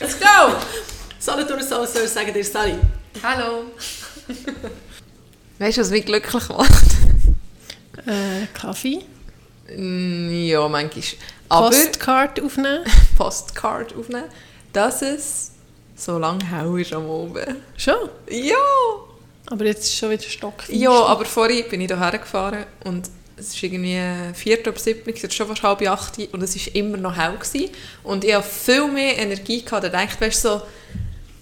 Let's go! Solothurner Soul sagen dir Sally. Hallo. weißt du, was mich glücklich macht? Äh, Kaffee. Mm, ja, manchmal. Aber Postcard aufnehmen. Postcard aufnehmen, dass es so lange hell ist am Oben. Schon? Ja! Aber jetzt ist schon wieder stockfinster. Ja, aber vorhin bin ich hierher gefahren und es ist irgendwie vier ab sieben, es ist schon fast halb acht und es war immer noch hell. Gewesen. Und ich hatte viel mehr Energie gehabt. Da dachte weißt du, so,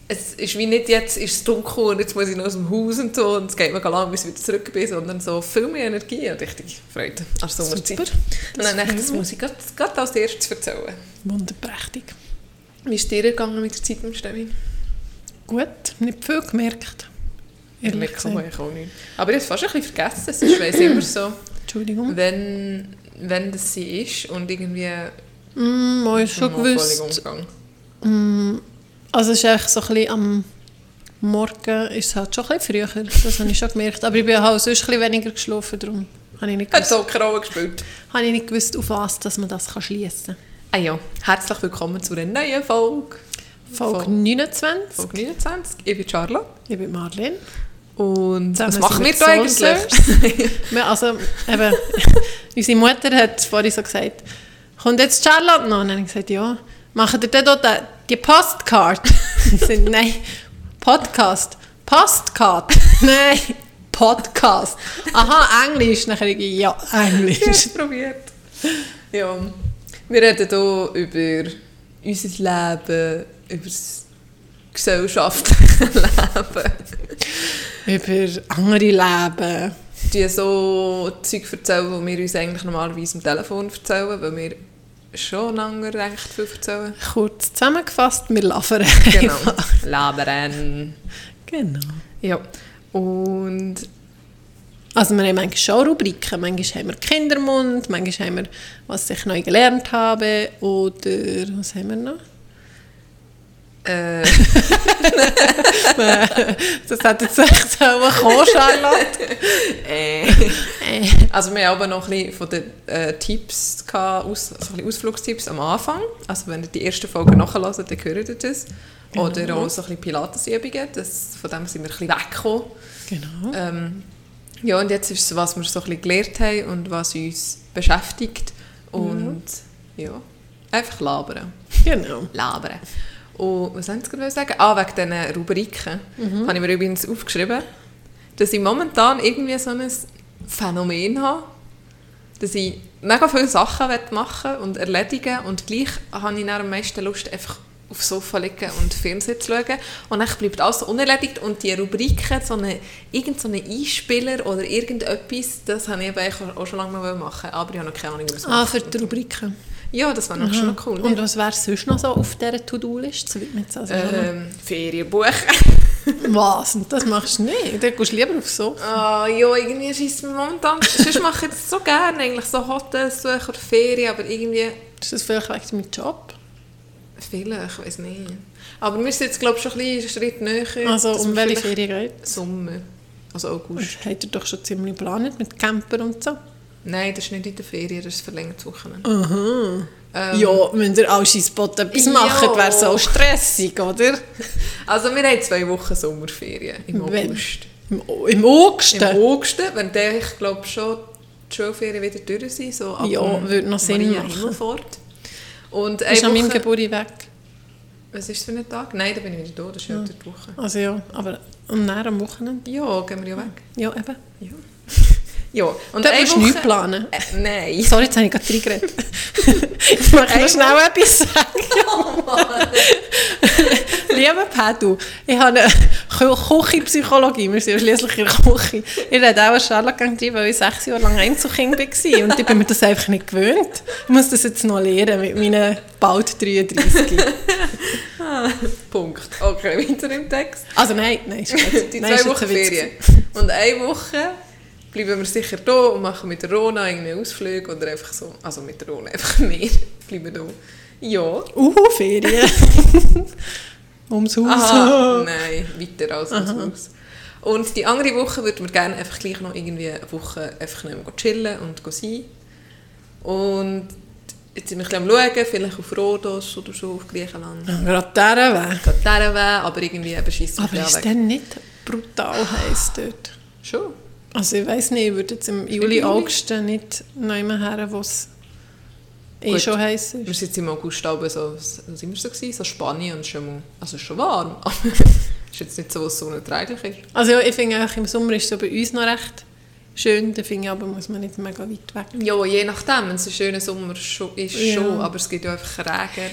es ist wie nicht jetzt ist es dunkel und jetzt muss ich noch aus dem Haus und so und es geht mir lang, bis ich wieder zurück bin, sondern so viel mehr Energie und richtig Freude an Sommerzeit. Super. Und dann dachte ich, das muss ich gerade, gerade als erstes erzählen. Wunderprächtig. Wie ist dir gegangen mit der Zeit im Stevin? Gut, nicht viel gemerkt. Ehrlich Ich ich auch nicht. Aber ich habe es fast ein bisschen vergessen. Es ist immer so, Entschuldigung. wenn, wenn das sie ist und irgendwie Mm, ist schon gewusst. Mm, also es ist echt so ein bisschen am Morgen ist es halt schon ein bisschen früher. Das habe ich schon gemerkt. Aber ich bin halt sonst ein bisschen weniger geschlafen, darum habe ich nicht Hat gewusst, so keine Rolle gespielt. habe ich nicht gewusst auf was dass man das schließen kann. Ah ja, herzlich willkommen zu einer neuen Folge. Folge Von 29. Folge 29. Ich bin Charlotte. Ich bin Marlene. Und was machen wir da eigentlich? Also, eben, unsere Mutter hat vorhin so gesagt, kommt jetzt Charlotte noch? Und dann habe ich gesagt, ja. Machen ihr dort die, die Postcard? Nein, Podcast. Postcard? Nein, Podcast. Aha, Englisch. Dann habe ich ja, Ich habe Englisch. probiert. Ja, wir reden hier über unser Leben, über das gesellschaftliche Leben. Über andere Leben. Die so Zeug erzählen, die wir uns eigentlich normalerweise am Telefon erzählen, weil wir schon lange recht viel erzählen. Kurz zusammengefasst, wir labern Genau. Labern. Genau. Ja. Und Also wir haben manchmal schon Rubriken. Manchmal haben wir Kindermund, manchmal haben wir, was ich neu gelernt habe. Oder was haben wir noch? Äh, Das hat jetzt echt so kommen, Charlotte. äh, Also wir haben aber noch ein bisschen von den äh, Tipps, gehabt, aus, also ein bisschen Ausflugstipps am Anfang. Also wenn ihr die erste Folge nachhört, dann hört ihr das. Oder auch so ein bisschen Pilatesübungen, das, von dem sind wir ein bisschen weggekommen. genau. Ähm, ja, und jetzt ist es, was wir so ein bisschen gelernt haben und was uns beschäftigt. Und ja, einfach labern. Genau. labern. Und was soll ich gerade sagen? Ah, wegen diesen Rubriken. Habe ich mir übrigens aufgeschrieben, dass ich momentan irgendwie so ein Phänomen habe, dass ich mega viele Sachen machen und erledigen und gleich habe ich dann am meisten Lust, einfach aufs Sofa liegen und Fernsehen zu schauen. Und dann bleibt alles so unerledigt und die Rubriken, so eine, irgend so einen Einspieler oder irgendetwas, das habe ich eben auch schon lange mal machen aber ich habe noch keine Ahnung, wie man es Ah, für die Rubriken. Ja, das wäre noch schon noch cool. Und was wäre sonst noch so auf dieser To-Do-Liste? So also Ähm, Ferien buchen. Was? Und das machst du nicht? Dann gehst du lieber aufs Sofa. Ah, ja, irgendwie schießt mir momentan. Sonst mache ich das so gerne, eigentlich so Hotels suchen oder Ferien, aber irgendwie. Ist das vielleicht wegen deinem Job? Vielleicht, ich weiß nicht. Aber wir sind jetzt, glaube ich, schon ein bisschen einen Schritt näher. Also um welche Ferien geht Sommer. Also August. es? Habt ihr doch schon ziemlich geplant mit Camper und so? Nein, das ist nicht in der Ferien, das ist verlängertes Wochenende. Aha. Ähm, ja, wenn ihr alle Spot etwas Ja. macht, wäre es auch stressig, oder? Also wir haben zwei Wochen Sommerferien im Wenn? August. Im, im August? Im August, wenn der, ich glaube schon die Schulferien wieder durch sind, so ab Ja, würde noch Sinn Maria machen. Himmelfahrt. Und Ist an meinem Woche- Geburt weg. Was ist das für ein Tag? Nein, da bin ich wieder da, das ist ja, die Woche. Also ja, aber und dann am Wochenende? Ja, gehen wir ja weg. Ja, eben. Ja. Ja. Und eine musst du nichts planen. Äh, nein. Sorry, jetzt habe ich gerade reingeredet. ich möchte noch schnell etwas sagen. Lieber Pedro, ich habe eine Kü- Küchenpsychologie. Wir sind ja schliesslich in der Küche. Ich rede auch an Charlotte drin, weil ich sechs Jahre lang Einzelkind war. Und ich bin mir das einfach nicht gewöhnt. Ich muss das jetzt noch lernen mit meinen bald 33. Punkt. Okay, weiter im Text. Also nein, nein, ist gut. Die zwei Wochen. Ferien. Und eine Woche bleiben wir sicher da und machen mit der Rona einen Ausflug oder einfach so. Also mit der Rona einfach mehr. Bleiben da. Ja. Uhu, Ferien. Ums Haus. Aha, nein, weiter als das Haus. Und die andere Woche würden wir gerne einfach gleich noch irgendwie eine Woche einfach nicht mehr chillen und sein. Und jetzt sind wir ein bisschen am schauen, vielleicht auf Rhodos oder so, auf Griechenland. Ja, Gerade dieser Weg. Gerade dieser Weg, aber irgendwie eben schießt Aber ist denn nicht brutal heiß dort? Schon. Also ich weiß nicht, ich würde jetzt im Juli? August nicht neu her, wo es eh schon heiß Wir ist. sind jetzt im August aber so, was sind wir so gewesen? So Spanien und schon mal, also schon warm, aber ist jetzt nicht so, was so unerträglich ist. Also ja, ich finde auch im Sommer ist es so bei uns noch recht schön, da finde ich aber, muss man nicht mega weit weg. Ja, je nachdem, wenn es ein schöner Sommer schon ist, Ja. schon, aber es gibt ja einfach Regen.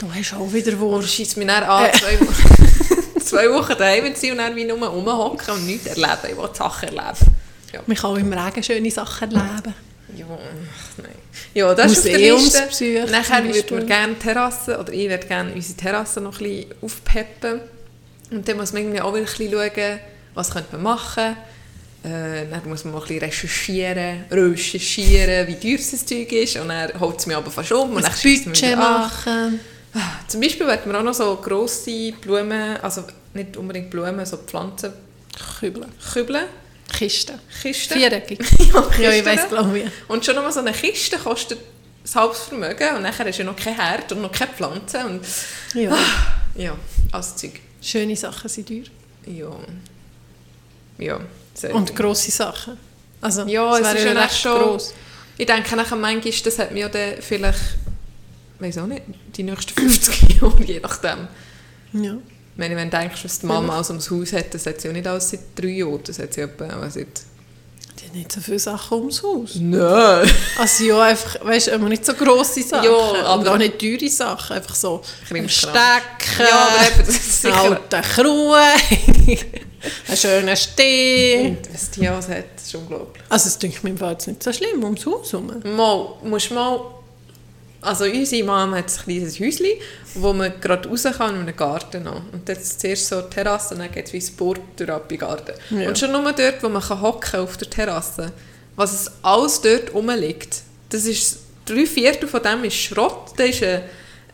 Du hast auch wieder Wurst. schießt mich dann an, Äh. zwei, Wochen, zwei Wochen daheim zu sein und dann wie nur rumhocken und nichts erleben. Ich will die Sachen erleben. Ja, Man kann auch im Regen schöne Sachen erleben. ja ach, nein. Ja, das ist auf der Liste. Nachher würden wir gerne Terrassen, oder ich würde gerne unsere Terrasse noch ein bisschen aufpeppen. Und dann muss man irgendwie auch bisschen schauen, was könnte man machen. Äh, dann muss man mal ein bisschen recherchieren, recherchieren, wie teuer das Zeug ist. Und dann holt es mich aber fast um. Und dann Budget machen. Zum Beispiel werden wir auch noch so grosse Blumen, also nicht unbedingt Blumen, so Pflanzen, Kübeln. Kübeln, Kisten. Kisten. Viereckig. ja, Ja, ich weiss, glaube ich. Und schon nur so eine Kiste kostet ein halbes Vermögen und nachher ist ja noch kein Herd und noch keine Pflanze und Ja. ja, alles Zeug. Schöne Sachen sind teuer. Ja. Ja, sehr Und grosse Sachen. Also, Ja, es wäre ist ja recht echt schon- gross. Ich denke nachher manchmal, das hat mir ja dann vielleicht, weiß auch nicht, die nächsten 50 Jahre, je nachdem. Ja. Ich meine, wenn du denkst, was die Mama aus dem Haus hat, das hat sie ja nicht alles seit drei Jahren, das hat sie etwa auch seit... Die haben nicht so viele Sachen ums Haus. Nein! Also ja, einfach, weißt du, immer nicht so grosse Sachen. Ja, aber- auch nicht teure Sachen. Einfach so. Stecken, Ja, aber das alte Kruhe, einen schönen Steh. Und was die alles hat, das ist unglaublich. Also es denke ich mir im Fall jetzt nicht so schlimm ums Haus herum. Mal, musst mal... Also unsere Mama hat ein kleines Häuschen, wo man gerade raus kann in einen Garten noch. Und dann ist zuerst so die Terrasse und dann geht es wie ein Boot durch den Garten. Ja. Und schon nur dort, wo man kann hocken auf der Terrasse, was es alles dort rumliegt, das ist... Drei Viertel von dem ist Schrott, da ist ein,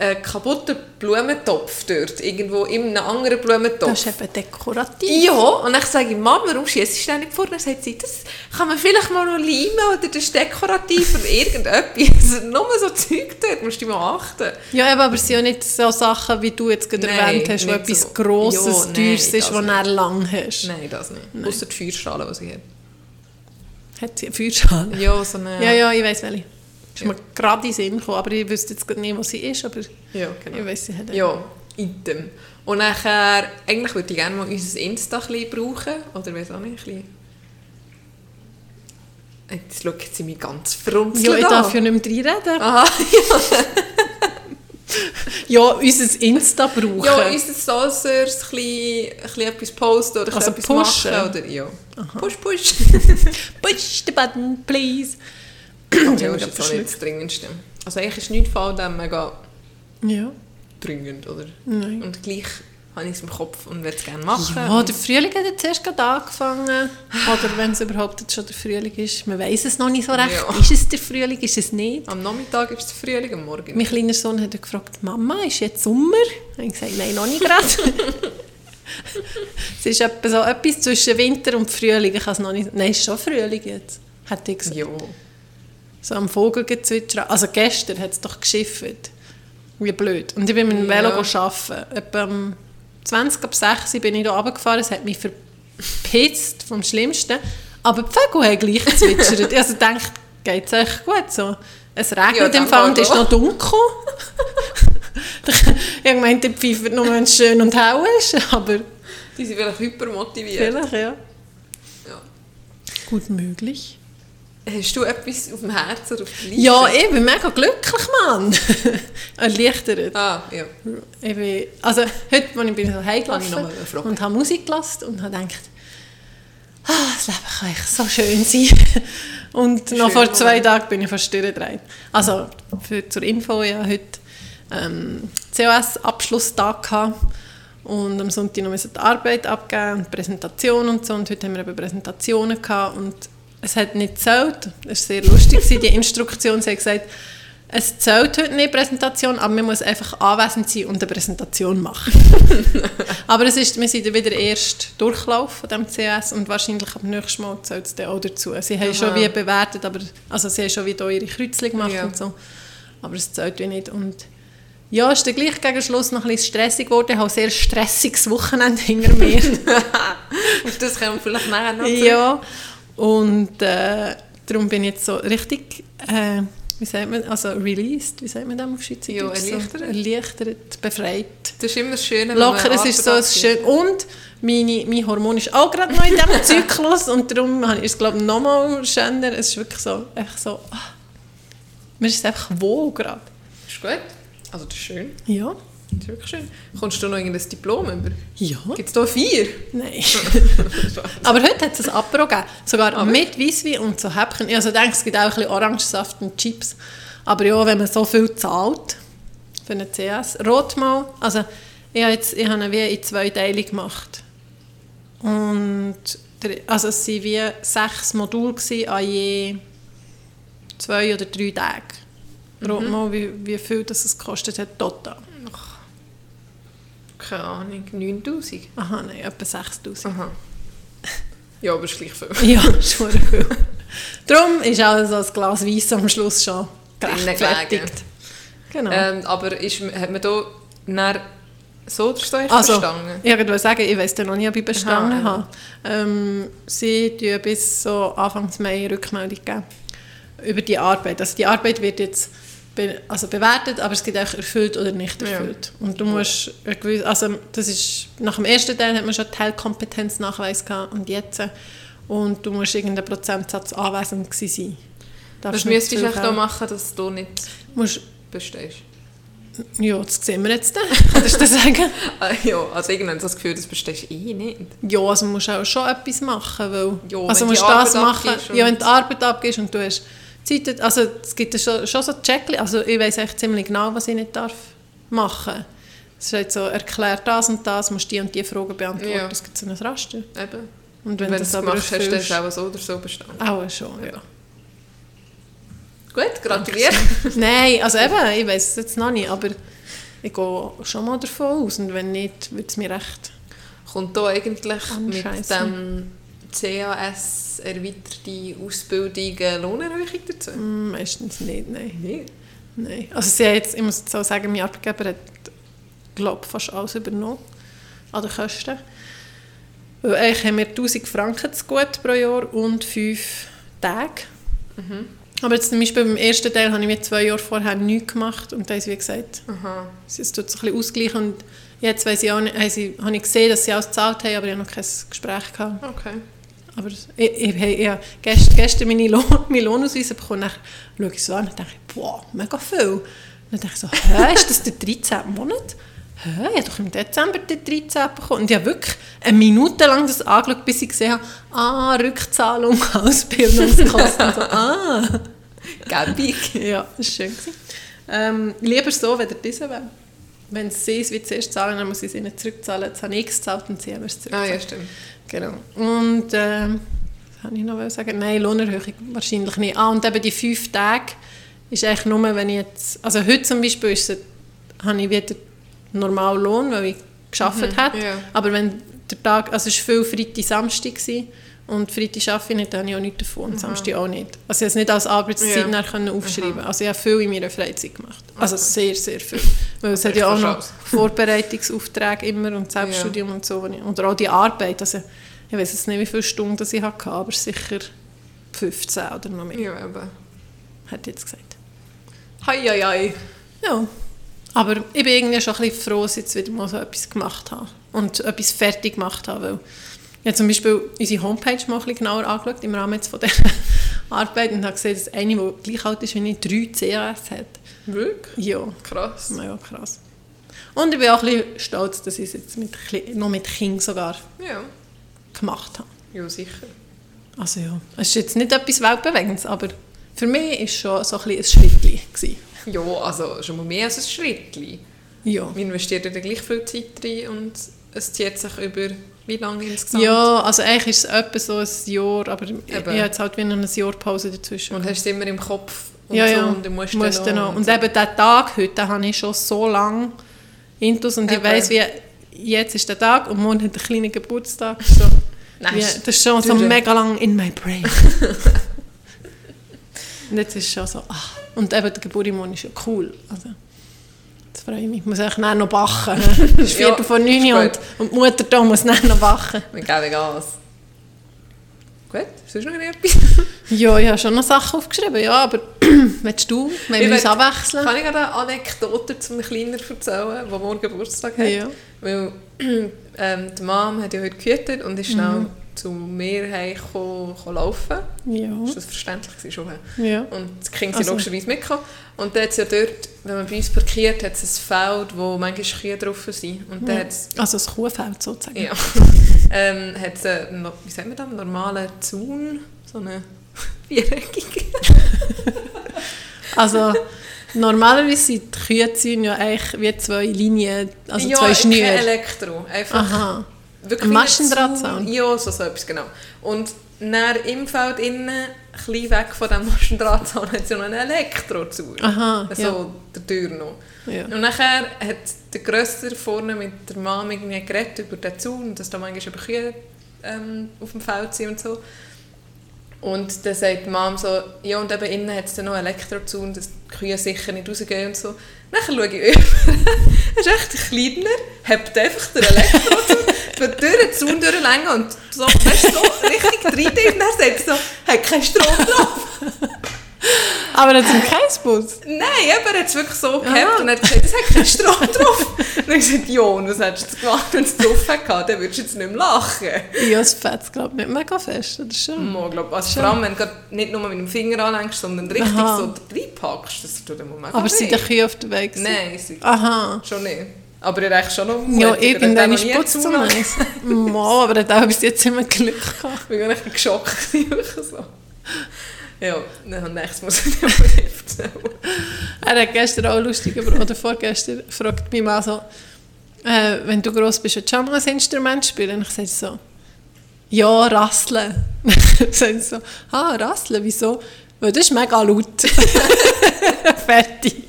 ein kaputter Blumentopf dort, irgendwo in einem anderen Blumentopf. Das ist eben dekorativ. Ja, und dann sage ich, Mama, warum schießt du nicht vor? Dann sagt sie, das kann man vielleicht mal noch leimen oder das ist dekorativ oder irgendetwas. Nur so Zeug dort, musst du mal achten. Ja, eben, aber es sind ja nicht so Sachen, wie du jetzt gerade Nein, erwähnt hast, wo etwas so. Grosses, Ja, nein, Teures ist, das du lang hast. Nein, das nicht. Außer die Feuerstrahlen, die sie hat. Hat sie eine Feuerschale? Ja, so eine... Ja, ja, ich weiss welche. Ist Ja. mir gerade in den Sinn gekommen, aber ich wüsste jetzt nicht, was sie ist, aber Ja, genau. ich weiss, sie hat. Ja, item. Und nachher, eigentlich würde ich gerne mal unser Insta ein bisschen brauchen. Oder weiß auch nicht, ein bisschen... Jetzt schaut sie mich ganz verrunzelt Ja, ich an. darf ja nicht mehr reinreden. Aha, Ja, unser Insta brauchen. Ja, unser Saucers ein bisschen, ein bisschen etwas posten oder Also etwas pushen? machen. Oder, ja. Push, push. Push the button, please. Ja, das ist jetzt auch nicht das Dringendste. Also eigentlich ist nichts von dem mega Ja, dringend, oder? nein. Und gleich habe ich es im Kopf und würde es gerne machen. Ja, der Frühling hat jetzt erst gerade angefangen. Oder wenn es überhaupt jetzt schon der Frühling ist. Man weiß es noch nicht so recht. Ja. Ist es der Frühling, ist es nicht? am Nachmittag ist es Frühling, am Morgen. Mein kleiner Sohn hat gefragt, Mama, ist jetzt Sommer? Und ich gesagt, nein, noch nicht gerade. es ist etwa so etwas zwischen Winter und Frühling. Ich kann es noch nicht... Nein, es ist schon Frühling jetzt, hat ich gesagt. Ja. So am Vogelgezwitscher. Also gestern hat es doch geschifft. Wie blöd. Und ich bin mit dem Velo Ja. arbeiten. Etwa um 20 ab 6 bin ich hier runtergefahren. Es hat mich verpisst vom Schlimmsten. Aber die Vögel haben gleich gezwitschert. also denkt, geht es echt gut so. Es regnet Ja, im Fall und ist noch dunkel. ich gemeint, der pfeift nur, wenn es schön und hell ist. Aber Die sind vielleicht hypermotiviert. vielleicht, ja. Ja. Gut möglich. Hast du etwas auf dem Herzen oder auf der Liste? Ja, ich bin mega glücklich, Mann. Erleichtert. Ah, ja. Ich bin, also heute, als ich bin so ich heimgelaufen noch und habe Musik gelassen und habe gedacht, ah, das Leben kann echt so schön sein. Und noch Schön, vor zwei. Tagen bin ich fast durchgedreht. Also für, zur Info, ja heute ähm, COS-Abschlusstag gehabt und am Sonntag noch die Arbeit abgeben und Präsentation und so und heute haben wir eben Präsentationen gehabt und es hat nicht gezählt. Es war sehr lustig, die Instruktion. Sie hat gesagt, es zählt heute nicht Präsentation, aber man muss einfach anwesend sein und eine Präsentation machen. aber es ist, wir sind wieder erst Durchlauf von dem CS und wahrscheinlich ab nächstes Mal zählt es dann auch dazu. Sie haben Aha. schon wie bewertet, aber also sie haben schon wieder ihre Kreuzchen gemacht Ja. und so. aber es zählt wie nicht. Und ja, ist dann gleich gegen Schluss noch ein bisschen stressig geworden. Ich habe ein sehr stressiges Wochenende hinter mir. Auf das können wir vielleicht nachher noch ja, und äh, darum bin ich jetzt so richtig, äh, wie sagt man, also released, wie sagt man das auf Schweizerdeutsch? Ja, erleichtert. So, erleichtert, befreit. Das ist immer das Schöne, wenn Locker, man es ist so schön. Und meine, mein Hormon ist auch gerade noch in diesem Zyklus und darum habe ich es, glaube ich, noch mal schöner. Es ist wirklich so, echt so, ah, mir ist es einfach wohl gerade. Ist gut. Also das ist schön. Ja. Das ist wirklich schön. Kommst du noch irgendein Diplom über? Ja. Gibt es da vier? Nein. Aber heute hat es ein Apero gegeben. Sogar Aber- mit Weisswein und so Häppchen. Ich also denke, es gibt auch ein bisschen Orangensaft und Chips. Aber ja, wenn man so viel zahlt für eine CS. Rotmal, also ich habe, jetzt, ich habe ihn wie in zwei Teile gemacht. Und also es waren wie sechs Module an je zwei oder drei Tagen. Rotmal, wie, wie viel das es gekostet hat total. Keine Ahnung. 9000? Aha, nein, etwa 6000. Aha. Ja, aber es ist gleich viel. Ja, schon viel. Darum ist auch so ein Glas Weiss am Schluss schon gerechtfertigt. Genau. Ähm, aber ist, hat man da dann so echt also, verstanden? ich wollte sagen, ich weiss dann noch nie, ob ich bestanden habe. Ähm, sie geben bis so Anfang Mai Rückmeldung geben über die Arbeit. Also die Arbeit wird jetzt be also bewertet, aber es gibt auch erfüllt oder nicht Ja. erfüllt. Und du musst, gewisse- also das ist, nach dem ersten Teil hat man schon Teilkompetenznachweis gehabt und jetzt. Und du musst irgendeinen Prozentsatz anwesend gewesen sein. Darfst Was nicht müsstest du echt da machen, dass du nicht Musst, bestehst? ja, das sehen wir jetzt dann. Kannst du das sagen? Ah, ja, also irgendwann hast du das Gefühl, das bestehst du eh nicht. Ja, also musst du auch schon etwas machen, weil... Ja, also musst du das machen, ja, wenn du die Arbeit abgibst und du hast Zeit, also es gibt ja schon, schon so Checklisten, also ich weiss echt ziemlich genau, was ich nicht darf machen. Es ist halt so, erklär das und das, musst die und die Fragen beantworten, Ja. es gibt so ein Raster. Eben. Und Wenn, wenn, du das aber gemacht hast, dann erfüllst, hast du auch so oder so bestanden. auch schon, ja. Gut, gratuliere. Nein, also eben, ich weiss es jetzt noch nicht, aber ich gehe schon mal davon aus und wenn nicht, wird es mir recht... Kommt da eigentlich mit dem CAS erweiterte Ausbildung eine Lohnerhöhung dazu? Mm, meistens nicht, nein. Nein. Nein. Also sie jetzt, ich muss jetzt auch sagen, mein Arbeitgeber hat, glaube fast alles übernommen an den Kosten. Weil eigentlich haben wir 1000 Franken zu gut pro Jahr und 5 Tage. Aber jetzt zum Beispiel beim ersten Teil habe ich mir zwei Jahre vorher nichts gemacht und da sie wie gesagt, Aha. es tut sich ein bisschen ausgleichen und jetzt weiss ich auch nicht, habe ich gesehen, dass sie alles gezahlt haben, aber ich habe noch kein Gespräch gehabt. Okay. Aber ich, ich, ich, ich habe gestern, gestern meine Lohn, meinen Lohnausweis bekommen. Dann schaue ich so an und denke, boah, mega viel. Und dann denke ich so, hä, ist das der 13. Monat? Hä, ich habe doch im Dezember den 13. bekommen. Und ich habe wirklich eine Minute lang das angeschaut, bis ich gesehen habe, ah, Rückzahlung, Ausbildungskosten. So, ah. Gäbig. Ja, das war schön. Ähm, lieber so, wenn der diese wäre. Wenn sie es wie zuerst zahlen, dann muss ich es ihnen zurückzahlen. Jetzt habe ich es gezahlt und sie haben es Ah zurückgezahlt. ja, stimmt. Genau. Und ähm, was habe ich noch sagen? Nein, Lohnerhöhung wahrscheinlich nicht. Ah, und eben die fünf Tage ist eigentlich nur, wenn ich jetzt... Also heute zum Beispiel ist es, habe ich wieder normalen Lohn, weil ich gearbeitet habe. ja. Aber wenn der Tag... Also es war viel Freitag, Samstag gewesen, und Freitag arbeite ich nicht, dann habe ich auch nichts davon und Samstag auch nicht. Also ich konnte es nicht als Arbeitszeit Ja. aufschreiben Also ich habe viel in meiner Freizeit gemacht. Also sehr, sehr viel. Weil es hat ja auch noch. Vorbereitungsaufträge immer und Selbststudium und so. Oder auch die Arbeit. Also, ich weiß jetzt nicht, wie viele Stunden ich hatte, aber sicher 15 oder noch mehr, Ja, eben. hat jetzt gesagt. Hei, hei, hei. Ja, aber ich bin irgendwie schon ein bisschen froh, dass ich jetzt wieder mal so etwas gemacht habe und etwas fertig gemacht habe, weil habe zum Beispiel unsere Homepage mal ein bisschen genauer angeschaut, im Rahmen jetzt von dieser Arbeit und habe gesehen, dass eine, die gleich alt ist wie ich, drei CAS hat. Wirklich? Ja, Krass. ja krass. Und ich bin auch ein bisschen stolz, dass ich es jetzt mit, noch mit Kind sogar Ja. gemacht habe. Ja, sicher. Also ja, es ist jetzt nicht etwas Weltbewegendes, aber für mich war es schon so ein, bisschen ein Schrittchen. gewesen. Ja, also schon mal mehr als ein Schrittchen. Ja. Man investiert ja gleich viel Zeit rein und es zieht sich über wie lange insgesamt? Ja, also eigentlich ist es etwa so ein Jahr, aber ich, ich Eben. habe jetzt halt wieder noch ein Jahr Pause dazwischen. Und hast es immer im Kopf und ja, so ja, und du musst, musst dann noch. noch. Und eben diesen Tag heute, den habe ich schon so lange intus und ich Eben. weiss, wie jetzt ist der Tag und morgen hat der kleine Geburtstag. So. Nein, Wie, das ist schon so mega lang in my brain. und jetzt ist es schon so, ah, Und eben der Geburtstag ist ja cool. Also, das freue ich mich. Ich muss eigentlich noch backen. Es ist Viertel Ja, vor neun und, und die Mutter da muss nachher noch backen. Wir geben Gas. Gut, sonst noch etwas? Ja, ich habe schon noch Sachen aufgeschrieben, ja, aber willst du, wenn wir uns abwechseln? Kann ich eine Anekdote zum Kleiner erzählen, der morgen Geburtstag hat? Ja. Weil ähm, die Mom hat ja heute gehütet und ist schnell zu mir gekommen laufen. Ja, Ist das verständlich gewesen schon? ja. Und das Kind Also- sind logischerweise mitgekommen. Und dann hat es ja dort, wenn man bei uns parkiert, hat es ein Feld, wo manchmal Kühe drauf sind. Und Ja. Also das Kuhfeld sozusagen. ja, ähm, hat es einen, wie sagt man das, einen normalen Zaun, so eine viereckige. Also normalerweise sind die Kühezäune ja eigentlich wie zwei Linien, also ja, zwei kein Schnüre. Elektro, einfach Aha. Wirklich Maschendrahtzaun? Zaun. Ja, so, so etwas, genau. Und dann im Feld innen, ein bisschen weg von diesem Maschendrahtzaun, hat es ja noch einen Elektrozaun. Aha, Also ja. der Tür noch. ja. Und nachher hat der Grösser vorne mit der Mama irgendwie geredet über den Zaun, dass da manchmal über Kühe ähm, auf dem Feld sind und so. Und dann sagt die Mama so, ja und eben innen hat es dann noch einen Elektrozaun, dass die Kühe sicher nicht rausgehen und so. Nachher schaue ich über, er ist echt ein kleiner, hebt einfach den wird durch den Zaun durchlängen und so, weißt, so richtig rein und dann sagt er so, hat keinen Strom drauf. Aber das ist kein Bus. Nein, eben, er hat es wirklich so gehabt und er hat gesagt, es hat keinen Strom drauf. Ich gesagt, ja, und was hättest du gemacht, wenn es drauf hätte? Dann würdest du jetzt nicht mehr lachen. Ja, es fetzt glaube ich nicht mega fest, oder schon? Mo, glaub, also vor allem, wenn du nicht nur mit dem Finger anlenkst, sondern richtig Aha. so reinpackst, das tut dem Moment Aber sind die Kühe auf dem Weg? Nein, sie, Aha. schon nicht. Aber er reicht schon noch Ja. Er hat irgendwann ist Putz. Eis. Mo, aber er hat auch bis jetzt immer Glück gehabt. Ich bin echt geschockt. so. Ja, dann nächstes muss ich dir aber nicht erzählen. Er hat gestern auch lustig, aber- oder vorgestern, fragt mich mal so, äh, wenn du gross bist, willst du auch mal ein Instrument spielen? Und ich sage so, ja, rasseln. Dann so, ah, rasseln, wieso? Weil das ist mega laut. Fertig.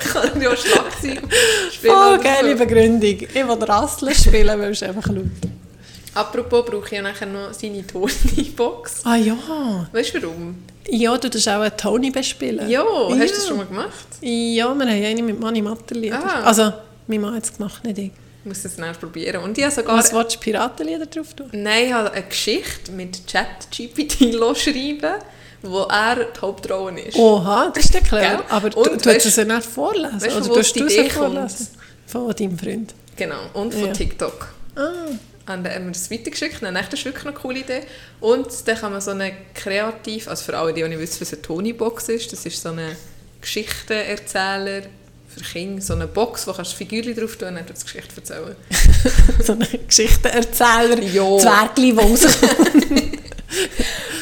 Ich kann ja Schlagzeug spielen. Oh, geile so. Begründung. Ich will rasseln spielen, weil es einfach laut. Apropos brauche ich ja nachher noch seine Tony-Box. Ah ja. Weißt du warum? Ja, du darfst auch einen Tony bespielen. Ja, hast du Ja. das schon mal gemacht? Ja, wir haben eine mit Mani Matterlieder. Ah. Also, meine Mann hat es gemacht, nicht ich. Ich muss das schnell probieren. Und ich sogar... Was willst du Piratenlieder drauf tun? Nein, ich habe eine Geschichte mit ChatGPT schreiben, wo er die Hauptrolle ist. Oha, das ist der clever. Gell? Aber du, Und du weißt- hast es ja nicht vorlesen. weißt du, Oder tust du Idee es vorlesen? Von deinem Freund. Genau, und von Ja. TikTok. Ah, Und dann haben wir das weitergeschickt. Dann, das ist wirklich eine coole Idee. Und dann kann man so eine kreativ, also für alle, die nicht wissen, was eine Tony-Box ist, das ist so eine Geschichtenerzähler für Kinder, so eine Box, wo kannst du Figürchen drauf tun und dann kannst du Geschichte erzählen. so ein Geschichtenerzähler. Ja. Zwergli, rauskommt.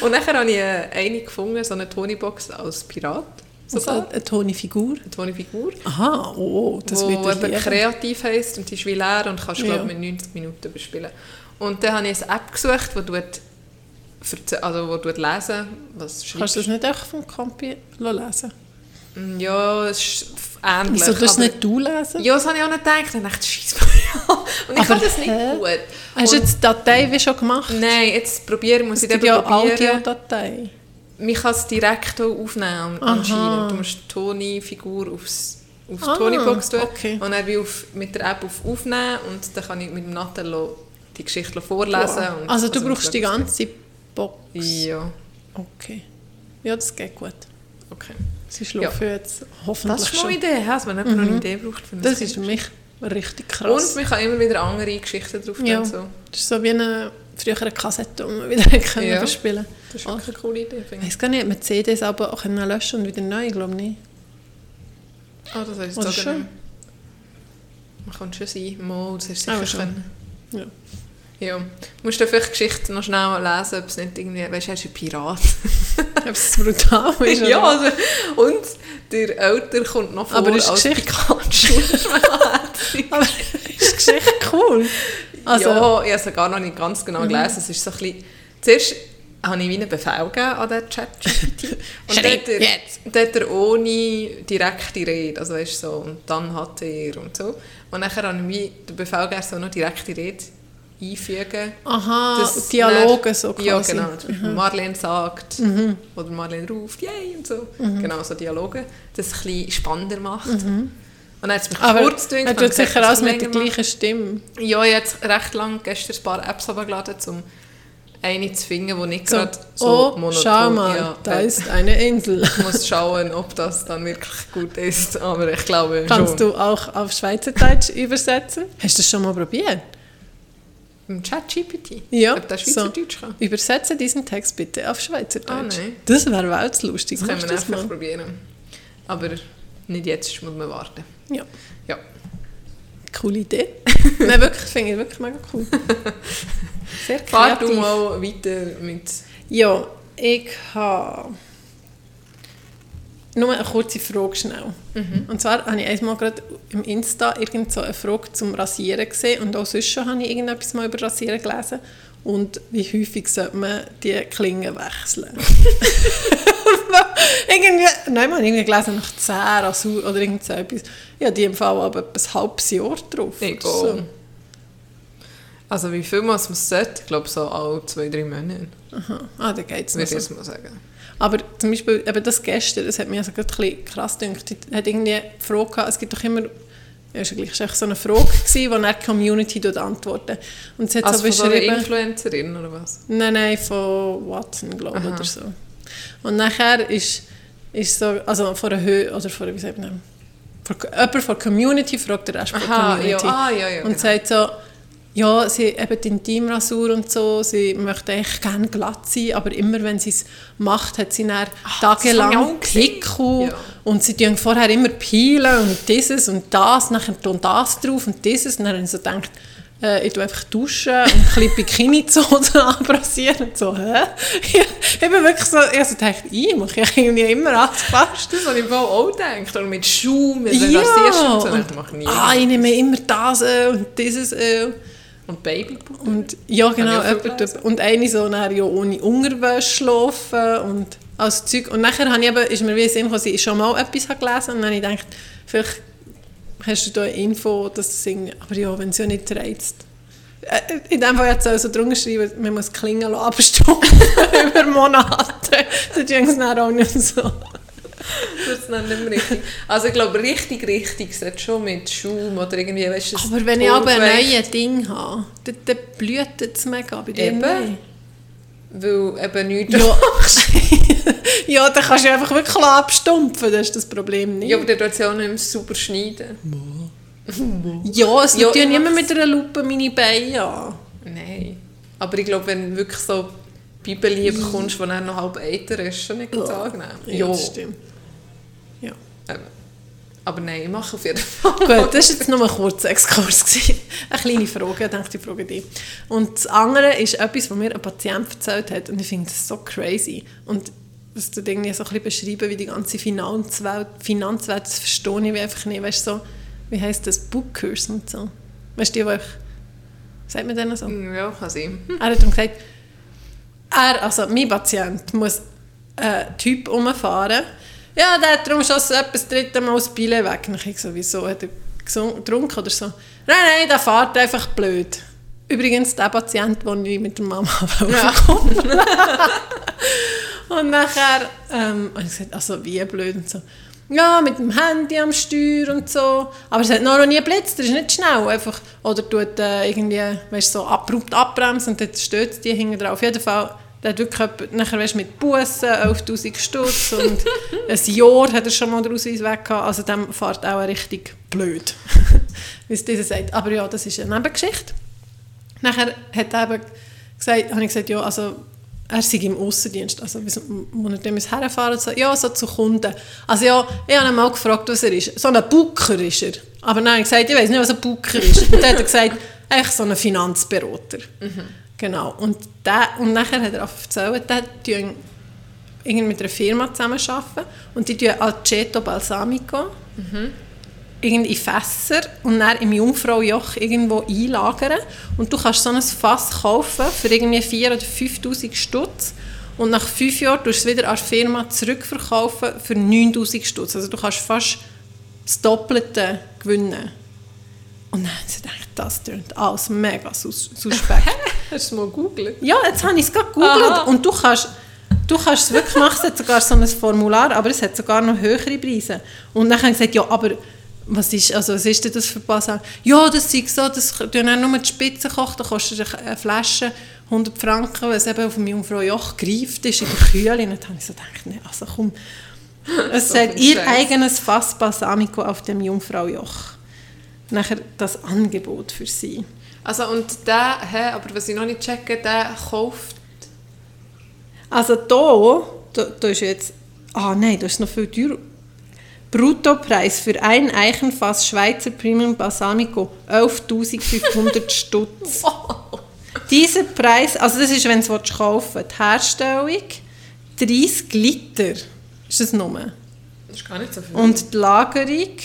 Und dann habe ich eine gefunden, so eine Tony-Box als Pirat. Also Sogar. eine Tony-Figur. Eine Tony-Figur. Aha, oh, das wo wird er eben kreativ heisst und die ist wie leer und kannst Ja. mit 90 Minuten bespielen. Und dann habe ich eine App gesucht, die verze- also, wo tut lesen, was Kannst du schreibst das nicht auch vom Campi lesen? Mm, Ja, es ist ähnlich. Wieso tust du nicht du lesen? Ja, das habe ich auch nicht gedacht. Dann dachte ich. Und ich Aber kann das nicht hä? gut. Hast du Und- jetzt die Datei wie schon gemacht? Nein, jetzt probieren muss Es ich gibt eben ja probieren. Audiodatei. Man kann es direkt aufnehmen Aha. anscheinend. Du musst die Toni-Figur aufs, auf die Ah, Toni-Box tun okay. und dann wie auf, mit der App auf Aufnehmen und dann kann ich mit dem Nathalie die Geschichte vorlesen. Und, Also du und brauchst die ganze Box? Ja, Okay. Ja, das geht gut. okay. Sie schlafen jetzt Das hoffentlich ist mal eine schon. Idee, dass man jemand noch eine Idee braucht. Für Das Kind. ist für mich richtig Und krass. man kann immer wieder andere Geschichten drauf. Ja. So. Das ist so wie eine frühere Kassette, die man wieder können Ja. spielen Das ist wirklich eine coole Idee, Ich finde ich. weiß gar nicht, ob man CDs aber auch können löschen und wieder neu, ich glaube nicht. Ah, das Oder sogar schon? nicht. Man kann schon sein. Mal, das Ah, sicher schon. können. Ja. Ja. Du musst du vielleicht Geschichten noch schnell lesen, ob es nicht irgendwie, weißt du, er ist ein Pirat. Ob es brutal ist. ja, also, und der Älter kommt noch vor Aber ist als Geschichte-. Aber ist Geschichte cool? Also, ja, ich habe es gar noch nicht ganz genau gelesen. Es ist so ein bisschen... Zuerst habe ich wie einen Befehl gegeben an den ChatGPT. Und dann hat er, jetzt. dann hat er ohne direkte Rede, also weißt, so, und dann hat er und so. Und dann habe ich wie den Befehl gegeben, so noch direkte Rede einfügen. Aha, Das Dialoge dann- so quasi. Ja, genau. Beispiel Marlene sagt oder Marlene ruft, yay und so. Genau, so Dialoge. Das es ein bisschen spannender macht. Und dann hat es mich Aber kurz er gedünkt, tut sicher dass alles es mit der macht. gleichen Stimme. Ja, ich habe jetzt recht lang gestern ein paar Apps runtergeladen, um eine zu finden, die nicht So, gerade so oh, monoton schau mal, ja, da äh, ist eine Insel. Ich muss schauen, ob das dann wirklich gut ist, aber ich glaube Kannst schon. du auch auf Schweizerdeutsch übersetzen? Hast du das schon mal probiert? Im ChatGPT? Ja, Ob das so. Schweizerdeutsch kann? Übersetze diesen Text bitte auf Schweizerdeutsch. Ah, nein. Das wäre weltlustig. Das können wir das einfach mal? probieren. Aber nicht jetzt, muss man warten. Ja, Ja. coole Idee. Nein, wirklich, finde ich wirklich mega cool. Sehr Fahr kreativ. du mal weiter mit... Ja, ich habe nur eine kurze Frage schnell. Und zwar habe ich einmal gerade im Insta irgend so eine Frage zum Rasieren gesehen und auch sonst schon habe ich irgendetwas mal über Rasieren gelesen. Und wie häufig sollte man die Klingen wechseln? irgendwie, nein, man irgendwie gelesen, nach 10 Rasur oder irgend so etwas. Ja, die im Fall aber ein halbes Jahr drauf. So. Also wie viel man es sollte, ich glaube so alle zwei, drei Monate, Aha. Ah, da geht es würde ich mal sagen. Aber zum Beispiel eben das gestern, das hat mich also gerade ein bisschen krass gedacht. Ich hat irgendwie die Frage gehabt, es gibt doch immer, ja, ist echt so eine Frage gewesen, wo dann die Community dort antworten. Und sie hat Also so von einer Influencerin oder was? nein, nein, von Watson, glaube ich, Aha. oder so. Und nachher ist, ist so, also von der Höhe, oder von, wie sagt man, von, jemand von der Community fragt der Rest von der Aha, Community. ja, ah, ja, ja, und genau. sagt so, ja, sie eben die Intimrasur und so, sie möchte eigentlich gerne glatt sein, aber immer wenn sie es macht, hat sie dann habe tagelang. Pickel Ja. und sie tun vorher immer peelen und dieses und das, nachher tun das drauf und dieses und dann habe so gedacht, äh, ich tue einfach duschen und ein bisschen Bikini-Zone abrasieren und so, hä? Ich bin wirklich so, ich habe so gedacht, ich mache ich irgendwie immer alles fast. Das habe ich auch gedacht. Oder mit Schuhen, mit Ja, Rasierst und so. und, Ich mache nie. ah, ich nehme immer das Öl und dieses Öl. Und Babypuder. Und ja, genau, Habe und eine so nachher ja ohne Unterwäsche schlafen und alles Zeug. Und nachher habe ich eben, ist mir wie in den Sinn gekommen, dass ich schon mal etwas habe gelesen und dann habe ich gedacht, vielleicht hast du da eine Info, dass das irgendwie, aber ja, wenn es ja nicht reizt. Äh, In dem Fall jetzt auch so drunter schreiben, man muss Klingen abstumpfen über Monate. Das ist es dann auch nicht so. Das ist dann nicht mehr richtig. Also ich glaube, richtig, richtig sollte schon mit Schuhen oder irgendwie, weißt du, Aber wenn ich aber ein neues Ding habe, dann, dann blüht es mega bei dir. Eben. Weil eben nichts Ja. ja, dann kannst du einfach wirklich abstumpfen, das ist das Problem nicht. Ja, aber der tut es ja auch nicht mehr super schneiden. Ja, es Ja, ja, tun immer mach's. mit einer Lupe meine Beine an. Nein. Aber ich glaube, wenn wirklich so Bibeli bekommst, die dann noch halb älter ist, schon nicht ganz angenehm. Ja, das stimmt. Ja. Eben. Aber nein, ich mache auf jeden Fall. Gut, das war jetzt nur ein kurzer Exkurs. Eine kleine Frage, ich dachte, ich frage dich. Und das andere ist etwas, was mir ein Patient erzählt hat und ich finde das so crazy. Und das tut irgendwie so ein bisschen beschreiben, wie die ganze Finanzwelt, Finanzwelt das verstehe ich wie einfach nicht. Weißt du, so, wie heisst das, Bookers und so. Weißt du, die, die euch, sagt man denen so? Ja, kann sein. Er hat ihm gesagt, er, also mein Patient muss einen Typ umfahren. Ja, der hat darum schon das dritte Mal das Bille weg. Und ich so, wieso? Hat er getrunken oder so? Nein, nein, der fährt einfach blöd. Übrigens der Patient, den ich mit der Mama Ja. Und nachher ähm, habe ich gesagt, also wie blöd und so. Ja, mit dem Handy am Steuer und so. Aber es hat noch nie geblitzt, er ist nicht schnell. Einfach, oder tut äh, irgendwie, weißt, so abrupt abbremsen und dann stößt die hinten drauf. Auf jeden Fall, der hat wirklich etwa- nachher weißt, mit Bussen 11'000 Stutz und ein Jahr hat er schon mal den Ausweis weg gehabt. Also dem fährt auch richtig blöd, wie es dieser sagt. Aber ja, das ist eine Nebengeschichte. Nachher hat er eben gesagt, habe ich gesagt, ja, also er sei im Aussendienst, also bis- er dann herfahren so, ja, so zu Kunden. Also ja, ich habe ihn mal gefragt, was er ist. So ein Booker ist er. Aber dann habe ich gesagt, ich weiß nicht, was ein Booker ist. Und dann hat er gesagt, eigentlich so ein Finanzberater. Genau. Und, der, und nachher hat er auch erzählt, der tun irgendwie mit einer Firma zusammenarbeiten und die tun Aceto Balsamico irgendwie Fässer und dann im Jungfraujoch irgendwo einlagern. Und du kannst so ein Fass kaufen für irgendwie 4'000 oder 5'000 Stutz. Und nach fünf Jahren tust du es wieder an die Firma zurückverkaufen für 9'000 Stutz. Also du kannst fast das Doppelte gewinnen. Und dann habe ich gedacht, das klingt alles mega sus suspekt. Hast du es mal gegoogelt? ja, jetzt habe ich es gerade gegoogelt und du kannst, du kannst es wirklich machen, es hat sogar so ein Formular, aber es hat sogar noch höhere Preise. Und dann habe ich gesagt, ja, aber was ist, also was ist denn das für Balsam? Ja, das ist so, das tun dann nur die Spitze kochen, da kostet eine Flasche 100 Franken, weil es eben auf dem Jungfrau Joch gereift ist in der Kühle. Und dann habe ich so gedacht, nee, also komm, es So ein ihr Scheiß. eigenes Fass Balsamico auf dem Jungfrau Joch. Nachher das Angebot für sie. Also und der, hä, aber was ich noch nicht checke, der kauft... Also da, da, da ist jetzt, ah nein, das ist noch viel teurer. Bruttopreis für ein Eichenfass Schweizer Premium Balsamico 11.500 Stutz. Dieser Preis, also das ist, wenn du es kaufen willst, die Herstellung 30 Liter ist das nur. Das ist gar nicht so viel. Und die Lagerung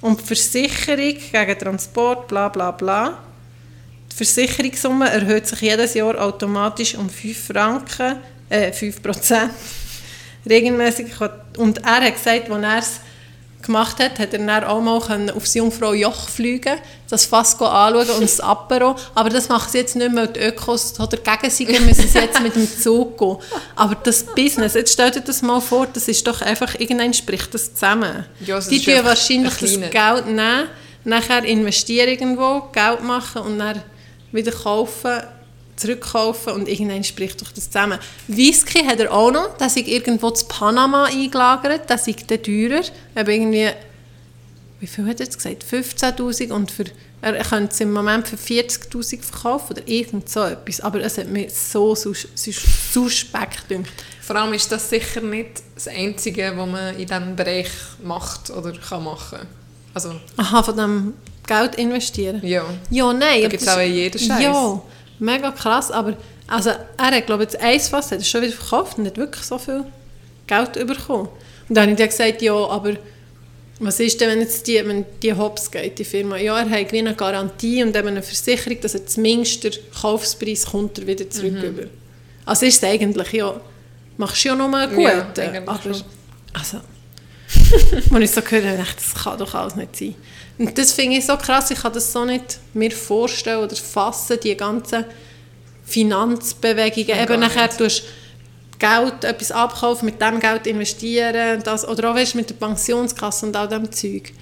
und die Versicherung gegen Transport, bla bla bla. Die Versicherungssumme erhöht sich jedes Jahr automatisch um 5 Franken, äh, 5 Prozent. Regelmäßig. Und er hat gesagt, als er es gemacht hat, hat er dann auch mal aufs Jungfrau Joch fliegen, das Fass anschauen und das Apero. Aber das machen sie jetzt nicht mehr, die Ökos dagegen sind, müssen sie jetzt mit dem Zug gehen. Aber das Business, jetzt stellt euch das mal vor, das ist doch einfach, irgendwann spricht das zusammen. Ja, also die tun wahrscheinlich ein das Geld nehmen, nachher investieren irgendwo, Geld machen und dann wieder kaufen, zurückkaufen und irgendwann spricht doch das zusammen. Whisky hat er auch noch, das ist irgendwo zu Panama eingelagert, das ist dann teurer, aber irgendwie, wie viel hat er jetzt gesagt, 15'000 und für, er könnte es im Moment für 40'000 verkaufen oder irgend so etwas, aber es hat mir so sus sus suspekt gedacht. Vor allem ist das sicher nicht das Einzige, was man in diesem Bereich macht oder kann machen. Also, Aha, von dem Geld investieren. ja. Ja, nein. Da gibt's das- auch in jedem Scheiß. Ja, mega krass. Aber also, er hat, glaube ich, das Eisfass hat er schon wieder verkauft und hat wirklich so viel Geld bekommen. Und dann habe ich dann gesagt, ja, aber was ist denn, wenn jetzt die, wenn die Hops geht, die Firma? Ja, er hat wie eine Garantie und eben eine Versicherung, dass er zumindest der Kaufpreis kommt er wieder zurück Mhm. über. Also ist es eigentlich, ja, machst du ja noch mal gut. Ja, aber, schon. also, als ich so gehört habe, das kann doch alles nicht sein. Und das finde ich so krass, ich kann das so nicht mir vorstellen oder fassen, die ganzen Finanzbewegungen. Eben nachher nicht. tust du Geld, etwas abkaufen, mit dem Geld investieren, das, oder auch weißt, mit der Pensionskasse und all dem Zeug.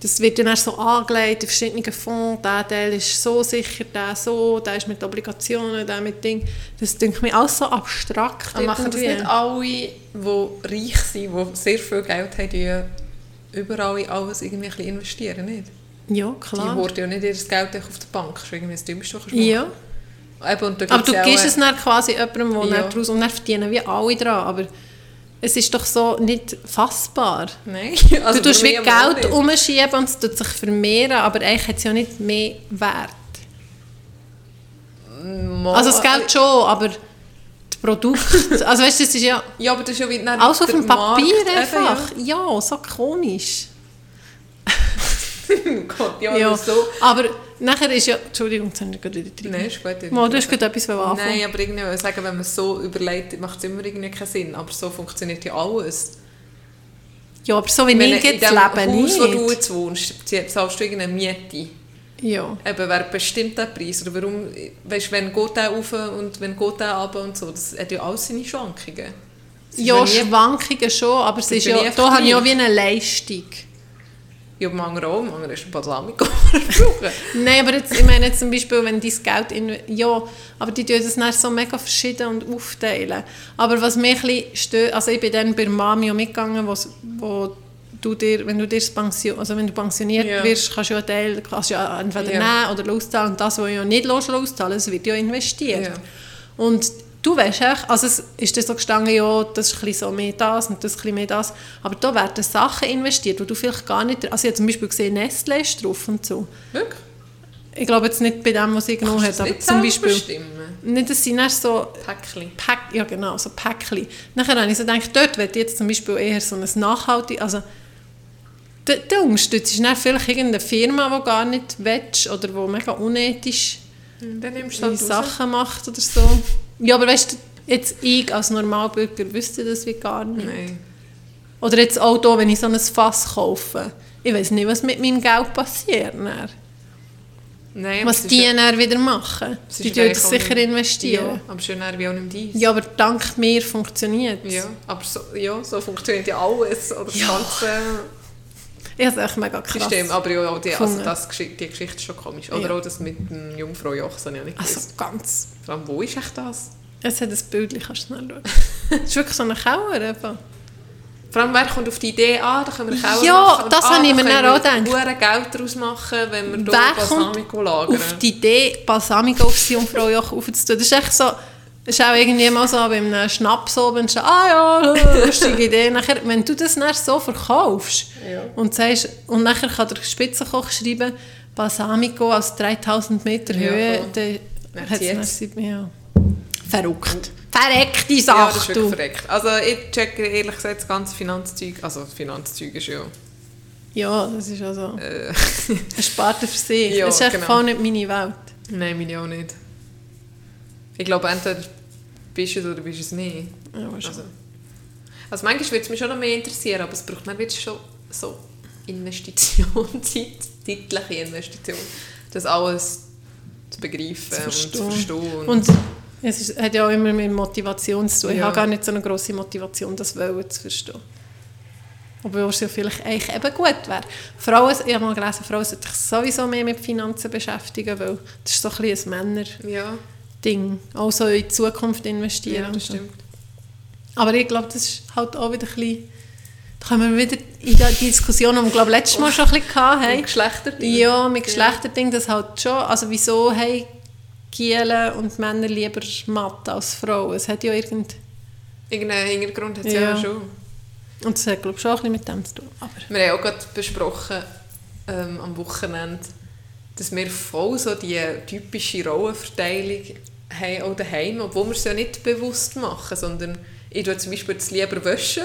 Das wird dann erst so angelegt in verschiedenen Fonds, der Teil ist so sicher, der so, der ist mit Obligationen, der mit Ding. Das denke mir alles so abstrakt. Aber machen das nicht alle, die reich sind, die sehr viel Geld haben, überall in alles irgendwie ein investieren, nicht? Ja, Die klar. horten ja nicht ihr Geld auf der Bank. Das ist irgendwie das Dümmste, was du Ja. Eben, und Aber du gibst äh, es dann quasi jemandem, der Ja. daraus, und dann verdienen wie alle dran, aber es ist doch so nicht fassbar. Nein. Also du tust wie Geld umschieben und es tut sich vermehren, aber eigentlich hat es ja nicht mehr Wert. Mal- Also das Geld schon, aber Produkt, also weißt du, das ist ja Ja, aber das ist ja wie alles auf dem Papier Markt einfach. Ja, so komisch. Eben, ja. Gott, ja, Ja, aber so... aber nachher ist ja, Entschuldigung, jetzt habe ich gerade wieder drin. Nein, ist gut. Mal, du hast gerade etwas anfangen. Nein, aber irgendwie, ich sagen, wenn man es so überlegt, macht es immer irgendwie keinen Sinn. Aber so funktioniert ja alles. Ja, aber so wie Wenn ich in jetzt dem lebe Haus, wo du nicht. jetzt wohnst, zahlst du irgendeine Miete. Ja. Eben, wer bestimmt den Preis? Oder warum, weißt, wenn geht der rauf und wenn geht der runter und so, das hat ja alles seine Schwankungen. Ist Ja, Schwankungen schon, aber es ist ja, da habe ich ja wie eine Leistung. Ja, manchmal auch, manchmal ist ein Balsamico brauchen. Nein, aber jetzt, ich meine jetzt zum Beispiel, wenn dein Geld in, ja, aber die tun das dann so mega verschieden und aufteilen. Aber was mich ein bisschen stört, also ich bin dann bei Mami mitgegangen, wo's- wo du dir, wenn du dir das Pension, also wenn du pensioniert Ja. wirst, kannst du ja einen Teil, kannst ja entweder Ja. nehmen oder auszahlen und das, was du ja nicht auszahlen das wird ja investiert. Ja. Und du weißt echt, also es ist dann so gestanden, ja, das ist ein bisschen so mehr das und das ein mehr das, aber da werden Sachen investiert, wo du vielleicht gar nicht, also ich habe zum Beispiel gesehen, Nestle ist drauf und so. Wirklich? Ich glaube jetzt nicht bei dem, was ich genommen habe, aber das zum Beispiel... bestimmen? Nicht, das sind erst so Päckchen. Pack, ja genau, so Päckchen. Nachher habe ich so gedacht, dort wird jetzt zum Beispiel eher so ein nachhaltig, also da, da unterstützt du dann vielleicht irgendeine Firma, die gar nicht willst oder die mega unethisch du ihre halt. Sachen macht oder so. Ja, aber weißt du, jetzt ich als Normalbürger wüsste das wie gar nicht. Nein. Oder jetzt auch da, wenn ich so ein Fass kaufe. Ich weiß nicht, was mit meinem Geld passiert. Dann. Nein, Was die ja- dann wieder machen. Die tun das sicher nicht- investieren. Ja, aber schon wie auch nicht dies. Ja, aber dank mir funktioniert es. Ja, aber so, ja, so funktioniert ja alles. Oder das Ja. ganze Ich habe es echt mega krass. System. Aber ja, auch die, also das, die Geschichte ist schon komisch. Oder Ja. auch das mit dem Jungfrau Joch, das habe ich nicht Also gewusst. ganz... Vor allem, wo ist echt das? Es hat ein Bild, kannst du schnell schauen. Es ist wirklich so eine Kauer. Eben. Vor allem, wer kommt auf die Idee, ah, da können wir Kauer Ja, machen. und das ah, habe ich mir dann auch gedacht. Geld daraus machen, wenn wir hier Wer kommt Balsamico lagern. auf die Idee, Balsamico auf die Jungfrau Joch aufzutun. Das ist echt so... Ist auch irgendwie mal so bei einem Schnaps oben, so, ah ja, lustige Idee. Nachher, wenn du das dann so verkaufst Ja. und sagst, und nachher kann der Spitzenkoch schreiben, Balsamico aus 3000 Meter Ja, Höhe, voll. dann hat es ja. Verrückt. Verreckte Ja, das Sache, ist du. verreckt. Also ich checke ehrlich gesagt das ganze Finanzzeug, also Finanzzeug ist ja... Ja, das ist also Äh, eine Sparte für sich. Ja, das ist echt genau. nicht meine Welt. nein, meine auch nicht. Ich glaube, entweder bist du es oder bist du es nicht. Ja. Also, also manchmal würde es mich schon noch mehr interessieren, aber es braucht dann wirklich schon so Investition, Zeit, zeitliche Investition, das alles zu begreifen Zu und zu verstehen. Und es ist, hat ja auch immer mit Motivation zu tun. Ich Ja. habe gar nicht so eine grosse Motivation, das Wollen zu verstehen. Obwohl es ja vielleicht eigentlich eben gut wäre. Frauen, ich habe mal gelesen, Frauen sollten sich sowieso mehr mit Finanzen beschäftigen, weil das ist so ein bisschen ein Männer-Ding. ja, Auch so in die Zukunft investieren. ja, das stimmt. Aber ich glaube, das ist halt auch wieder ein bisschen... Da kommen wir wieder in die Diskussion, die wir glaube letztes Mal schon ein bisschen hatten. Und Geschlechterdinge. Ja, mit Geschlechterding, das halt schon. Also wieso haben Gielen und Männer lieber Mathe als Frauen? Es hat ja irgend... Irgendeinen Hintergrund hat es ja. Ja. ja schon. Und das hat glaube ich schon ein bisschen mit dem zu tun. Aber Wir haben auch gerade besprochen ähm, am Wochenende, dass wir voll so die typische Rollenverteilung haben, auch daheim, obwohl wir es ja nicht bewusst machen, sondern ich tue zum Beispiel das lieber waschen,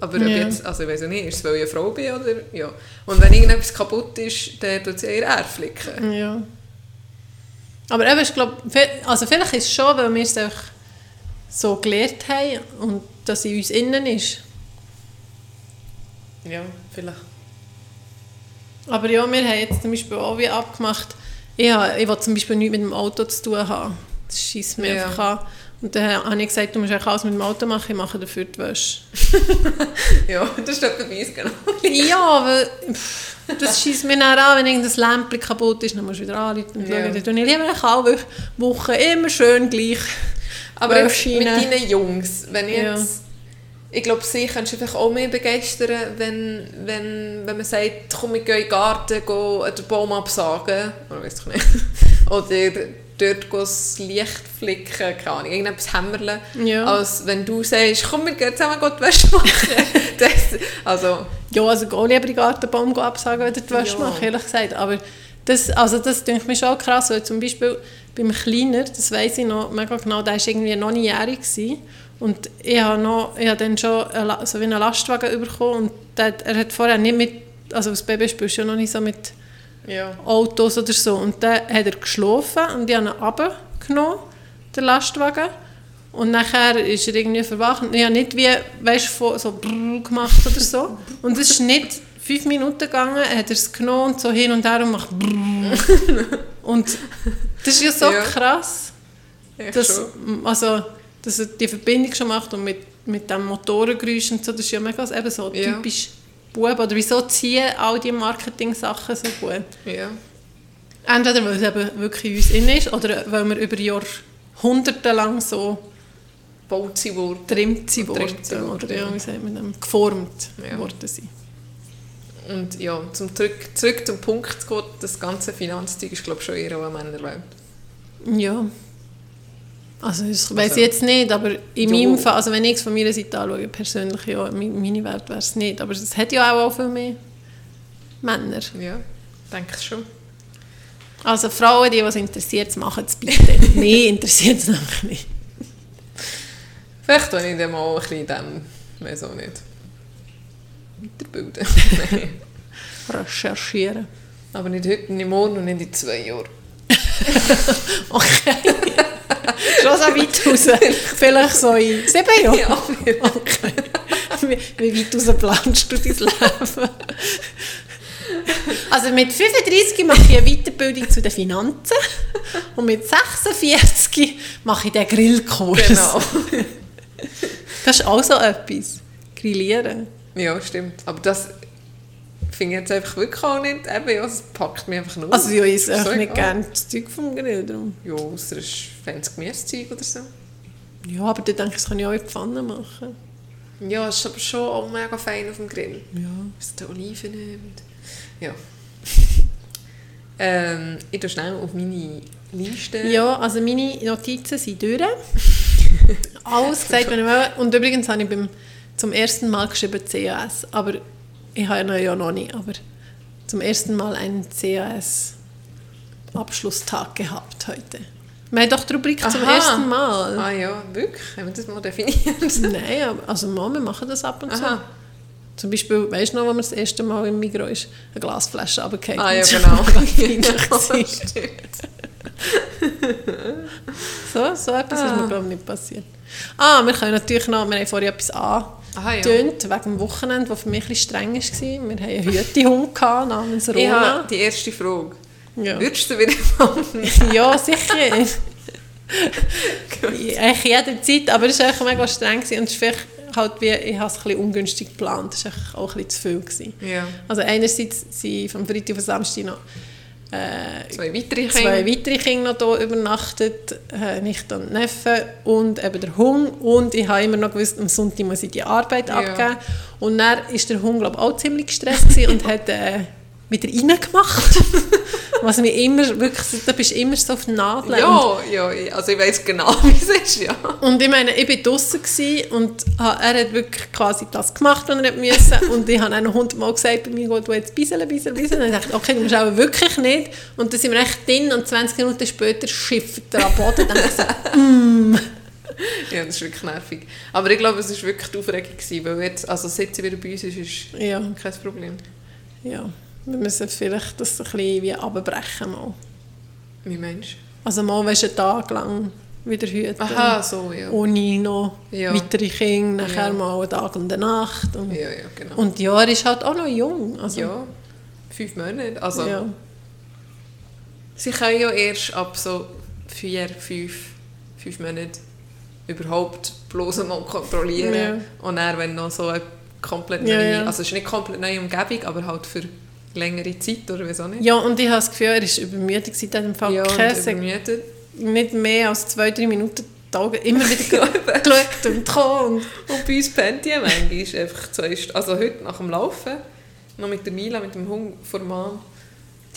aber Ja. jetzt, also ich weiß ja nicht, ist es, weil ich eine Frau bin oder, ja. Und wenn irgendetwas kaputt ist, dann tut sie eher er flicken. ja. Aber eben, ich glaube, also vielleicht ist es schon, weil wir es einfach so gelernt haben und dass in uns innen ist. Ja, vielleicht. Aber ja, wir haben jetzt zum Beispiel auch wie abgemacht, ich, habe, ich will zum Beispiel nichts mit dem Auto zu tun haben. Das schießt mir Ja. einfach an. Und dann habe ich gesagt, du musst eigentlich alles mit dem Auto machen, ich mache dafür die Wäsche. Ja, das ist etwa bei uns genau. ja, pff, das schießt mir dann an, wenn irgendein Lämpchen kaputt ist, dann musst du wieder anrufen und Ja. schauen. Ich eigentlich alle Wochen immer schön gleich Aber jetzt mit deinen Jungs, wenn ich Ja. jetzt... Ich glaube, sie kannst du vielleicht auch mehr begeistern, wenn, wenn, wenn man sagt, komm, wir gehen in den Garten, gehen den Baum absagen. Oder weiss ich nicht. Oder dort das Licht flicken, keine Ahnung, irgendetwas hämmerle. Ja. Als wenn du sagst, komm, wir gehen zusammen die Wäsche machen. das, also, Ja, also gehe lieber den Gartenbaum absagen, wenn ich die Wäsche Ja. mache, ehrlich gesagt. Aber das, also das denke ich schon krass, weil zum Beispiel beim Kleiner, das weiss ich noch mega genau, der war irgendwie noch nie jährig gewesen. Und ich habe, noch, ich habe dann schon so wie einen Lastwagen bekommen und der, er hat vorher nicht mit, also als Baby spielst du ja noch nicht so mit ja. Autos oder so. Und dann hat er geschlafen und ich habe ihn runtergenommen, den Lastwagen. Und nachher ist er irgendwie verwacht. Ich habe nicht wie, weißt du, so gemacht oder so. Und es ist nicht fünf Minuten gegangen, hat er es genommen und so hin und her und macht. Und das ist ja so Ja. krass, Echt dass, schon. also, dass er die Verbindung schon macht und mit, mit dem Motorengeräusch und so, das ist ja mega eben so Ja. Typisch Bub. Oder wieso ziehen all die Marketing-Sachen so gut? Ja. Entweder weil es eben wirklich in uns innen ist oder weil wir über Jahrhunderte lang so Baut sie worden. getrimmt sind worden. sind Oder ja, wie sagt man dem? Geformt Ja. worden sind. Und ja, zum zurück, zurück zum Punkt zu gehen, das ganze Finanzzeug ist glaube ich schon eher eine Männerwelt. Ja. Also das weiß Also- ich jetzt nicht, aber in Ja. meinem Fall, also wenn ich es von meiner Seite anschaue, persönlich, ja, me- meine Welt wäre es nicht. Aber es hat ja auch, auch viel mehr Männer. Ja, denke ich schon. Also Frauen, die was interessiert, machen es bitte. Mich interessiert es nämlich nicht. Vielleicht tue ich dann mal ein bisschen dem, weiß auch nicht, weiterbilden. Recherchieren. Aber nicht heute, nicht morgen und nicht in zwei Jahren. Okay. Schon so weit raus. Vielleicht so in sieben Jahren. Ja, Okay. Wie, weit raus planst du dein Leben? Also mit 35 mache ich eine Weiterbildung zu den Finanzen und mit 46 mache ich den Grillkurs. Genau. Das ist auch so etwas. Grillieren. Ja, stimmt. Aber das finde jetzt einfach wirklich auch nicht, eben, ja, es packt mich einfach nur. Also ja, ich esse So nicht gerne das Zeug vom Grill. Darum. Ja, außer es ist fancy Gemüsezeug oder so. Ja, aber dann denke ich, das kann ich auch in die Pfanne machen. Ja, es ist aber schon auch mega fein auf dem Grill. Ja. Was die Oliven nimmt. Ja. ähm, ich tue schnell auf meine Liste. Ja, also meine Notizen sind durch. Alles gesagt, wenn ich will. Und übrigens habe ich beim, zum ersten Mal geschrieben CAS. Aber ich habe ja noch nicht. Aber zum ersten Mal einen CAS-Abschlusstag gehabt heute. Wir haben doch die Rubrik zum Aha. ersten Mal. Ah ja, wirklich? Haben wir das mal definiert? Nein, also mal, wir machen das ab und zu. Aha. Zum Beispiel, weißt du noch, wo wir das erste Mal im Migros ist, eine Glasflasche runtergefallen. Ah ja, genau. So, so etwas ist Ah. mir, glaube ich, nicht passiert. Ah, wir können natürlich noch, wir haben vorhin etwas Aha, ja. wegen dem Wochenende, das für mich ein bisschen streng war. Wir hatten einen Hütehund namens Rona. habe die erste Frage. Ja. Würdest du wieder machen? ja, sicher. Eigentlich jederzeit, aber es war einfach mega streng gewesen und es vielleicht halt wie, ich habe es ein bisschen ungünstig geplant, es war auch ein bisschen zu viel. Gewesen. Ja. Also einerseits sind vom Freitag auf Samstag noch äh, Zwei weitere zwei Kinder. weitere Kinder noch hier übernachtet, äh, nicht und Neffe und eben der Hund. Und ich habe immer noch gewusst, am Sonntag muss ich die Arbeit Ja. abgeben. Und dann war der Hund, glaube ich, auch ziemlich gestresst und hat äh, wieder reingemacht. Was mir immer, wirklich, da bist du immer so auf den Nadeln. Ja, ja, also ich weiß genau, wie es ist, ja. Und ich meine, ich war draußen und er hat wirklich quasi das gemacht, was er musste. Und ich habe dann hundertmal gesagt, bei mir geht du jetzt bisseln, bisseln, bisseln. Und ich dachte, okay, du musst aber wirklich nicht. Und dann sind wir echt drin und 20 Minuten später schifft er am Boden. Dann ich so, Ja, das ist wirklich nervig. Aber ich glaube, es war wirklich die Aufregung, gewesen, weil jetzt, also seit sie wieder bei uns ist, ist ja, kein Problem. ja, wir müssen vielleicht das ein bisschen wie abbrechen mal. Wie meinst Also mal, weißt du, einen Tag lang wieder hüten. du? Aha, so, ja. Ohne noch Ja. weitere Kinder, nachher Ja. mal einen Tag und eine Nacht. Und, Ja, ja, genau. und ja, er ist halt auch noch jung. Also, ja, fünf Monate. Also, ja. sie können ja erst ab so vier, fünf, fünf Monaten überhaupt bloß einmal kontrollieren. Ja. Und dann, wenn noch so eine komplett neue, also es ist nicht komplett neue Umgebung, aber halt für längere Zeit, oder wieso nicht? Ja, und ich habe das Gefühl, er ist übermüdet er hat im Fall Ja, übermüdet. nicht mehr als zwei, drei Minuten Augen immer wieder ge- geschaut und gekommen. Und Und bei uns pennt die manchmal einfach zwei Stunden. Also heute nach dem Laufen, noch mit der Mila, mit dem Hund vor dem Mann,